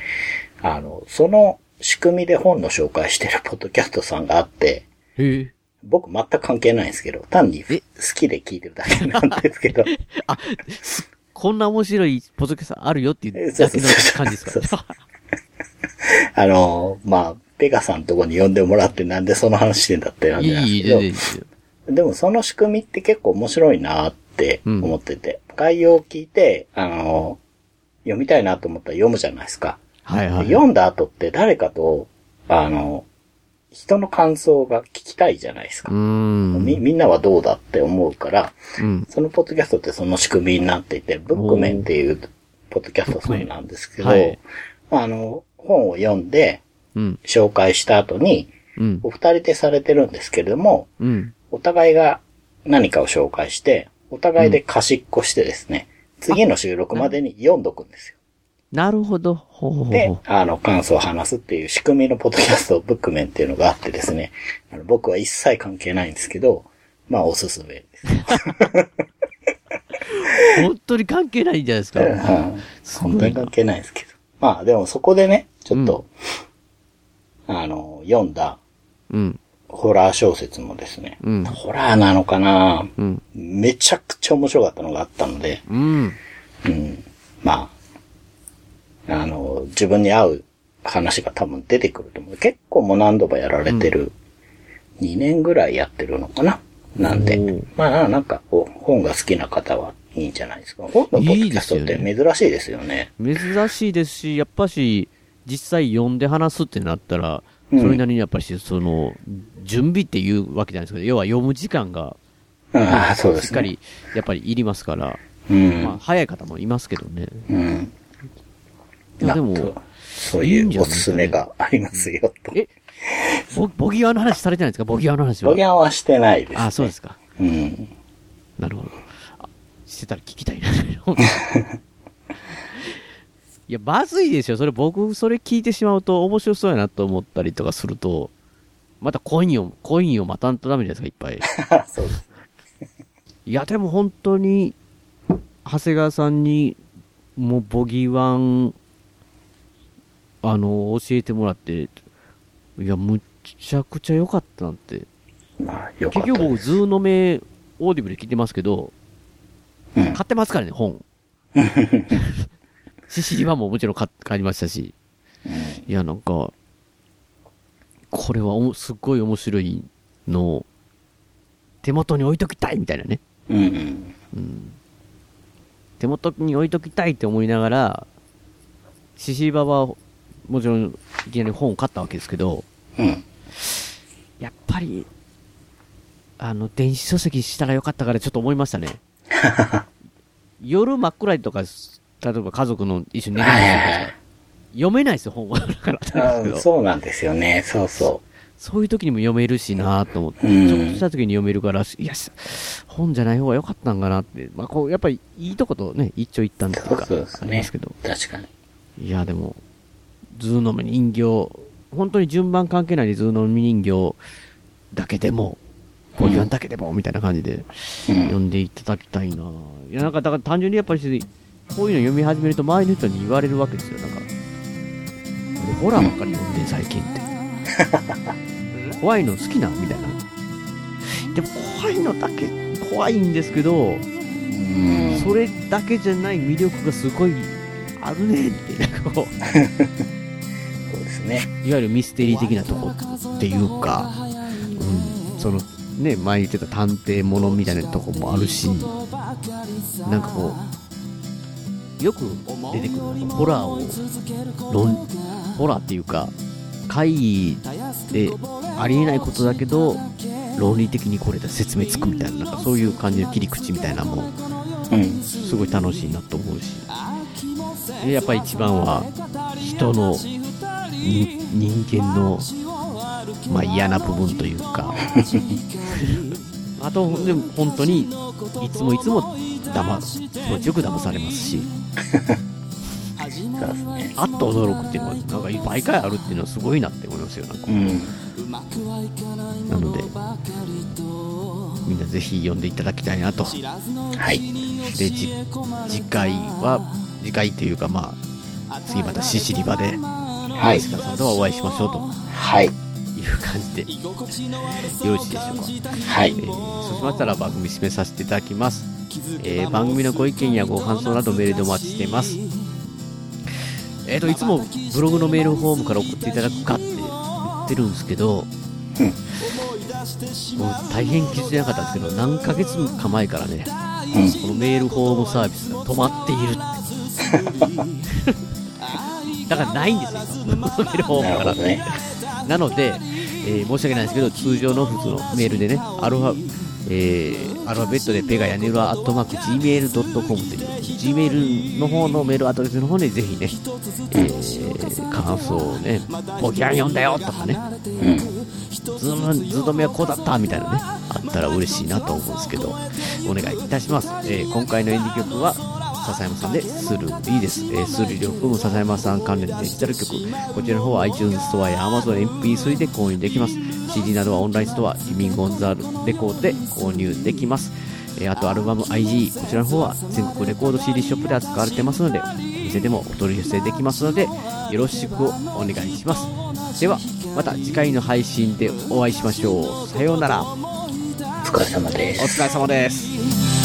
あの、その仕組みで本の紹介してるポッドキャストさんがあって。僕全く関係ないんですけど、単に好きで聞いてるだけなんですけど、こんな面白いポッドキャストあるよっていうだけの感じですか？あの、まあ、ペガさんとこに呼んでもらってなんでその話してんだってなんでいい、いいですよ。でもその仕組みって結構面白いなって思ってて、概要を聞いて、あの、読みたいなと思ったら読むじゃないですか。はいはい。読んだ後って誰かと、あの、人の感想が聞きたいじゃないですか。み、みんなはどうだって思うから、うん。そのポッドキャストってその仕組みになっていて、ブックメンっていうポッドキャストさんなんですけど、はいまああの、本を読んで、うん。紹介した後に、うん。お二人でされてるんですけれども、うん。お互いが何かを紹介して、お互いで貸しっこしてですね、次の収録までに読んどくんですよ。なるほど。ほうほうほうで、あの、感想を話すっていう仕組みのポッドキャスト、ブックメンっていうのがあってですね、あの僕は一切関係ないんですけど、まあ、おすすめです。本当に関係ないんじゃないですか？うん本当に関係ないですけど。まあ、でもそこでね、ちょっと、あの、読んだ、うん。ホラー小説もですね、うん。ホラーなのかな、うん。めちゃくちゃ面白かったのがあったので、うん。うん。まあ、あの、自分に合う話が多分出てくると思う。結構もう何度もやられてる。2年ぐらいやってるのかななんで。まあ、なんかこう、本が好きな方はいいんじゃないですか。本のポッドキャストって珍しいですよね。珍しいですし、やっぱし、実際読んで話すってなったら、うんそれなりにやっぱりその、準備っていうわけじゃないですけど、要は読む時間が、ああそうですねしっかり、やっぱりいりますから、うんまあ、早い方もいますけどね。うん。いやでもそういうおすすめがありますよ、と。えボボギワの話されてないですか？ボギワの話は。ボギャンはしてないです、ね。あ、そうですか。うん。なるほど。あしてたら聞きたいな。いや、まずいですよ。それ僕、それ聞いてしまうと面白そうやなと思ったりとかすると、またコインを、コインを待たんとダメじゃないですか、いっぱい。そうです。いや、でも本当に、長谷川さんに、もうボギワン、あの、教えてもらって、いや、むっちゃくちゃ良かったなんて。まあ、よかった結局僕、ずうのめ、オーディブルで聞いてますけど、買ってますからね、本。ししりばももちろん買買いましたし。いや、なんか、これはおもすっごい面白いのを、手元に置いときたいみたいなね。うんうん。うん手元に置いときたいって思いながら、ししりばは、もちろん、いきなり本を買ったわけですけど、うん。やっぱり、あの、電子書籍したらよかったからちょっと思いましたね。夜真っ暗いとか、例えば家族の一緒に寝てるじゃないで読めないですよ、本は。だからあそうなんですよね。そうそそういう時にも読めるしなと思って、うんちょっとした時に読めるから、いや、し本じゃない方が良かったんかなって、まあ、こう、やっぱりいいとことね、一長一短っていうか、ありますけど。う。確かに。いや、でも、ずうのめ人形、本当に順番関係ないでずうのめ人形だけでも、ぼぎわんだけでも、みたいな感じで、読んでいただきたいな、いや、なんか、だから単純にやっぱり、こういうの読み始めると周りの人に言われるわけですよ。なんか、俺ホラーばっかり読んでん最近って。怖いの好きなみたいな。でも怖いのだけ怖いんですけど、それだけじゃない魅力がすごいあるねって、こう、そうですね。いわゆるミステリー的なとこっていうか、うん、その、ね、前言ってた探偵ものみたいなとこもあるし、なんかこう、よく出てくるホラーを論、ホラーっていうか、会議でありえないことだけど、論理的にこれで説明つくみたいな、なんかそういう感じの切り口みたいなのも、うん。すごい楽しいなと思うし。でやっぱり一番は、人の、に人間の、まあ嫌な部分というか、あと、でも本当に、いつもいつも騙す、気持ちよく騙されますし、あっと驚くっていうのは、なんか毎回あるっていうのはすごいなって思いますよ、なんか。うん。なので、みんなぜひ読んでいただきたいなと。はい。で、じ次回は、次回というかまあ、次またシシリバで、はい石川さんとはお会いしましょうとはい。いう感じで、よろしいでしょうか？はいえ。ーそうしましたら番組締めさせていただきます。えー番組のご意見やご感想などメールでお待ちしています。えっ、と、いつもブログのメールフォームから送っていただくかって言ってるんですけど、もう大変気づいてなかったんですけど、何ヶ月か前からね、このメールフォームサービスが止まっているって。だからないんですよ、今メールフォームから。ねなので、えー申し訳ないですけど、通常の普通のメールでね、アルファ、えーアルファベットでペガヤネルアットマーク Gmail.com という Gmail の方のメールアドレスの方にぜひね、えー感想をね、ポキャン読んだよとかね、ズーム、ズードメはこうだったみたいなね、あったら嬉しいなと思うんですけど、お願いいたします。えー今回のエンディング曲は、笹山さんでスルーいいです。えー、スルーを含む笹山さん関連デジタル曲、こちらの方は iTunes ストアや Amazon MP3 で購入できます。CD などはオンラインストア、リミングオンザレコードで購入できます。えーあとアルバム IG、こちらの方は全国レコード CD ショップで扱われてますので、お店でもお取り寄せできますので、よろしくお願いします。では、また次回の配信でお会いしましょう。さようなら。お疲れ様です。お疲れ様です。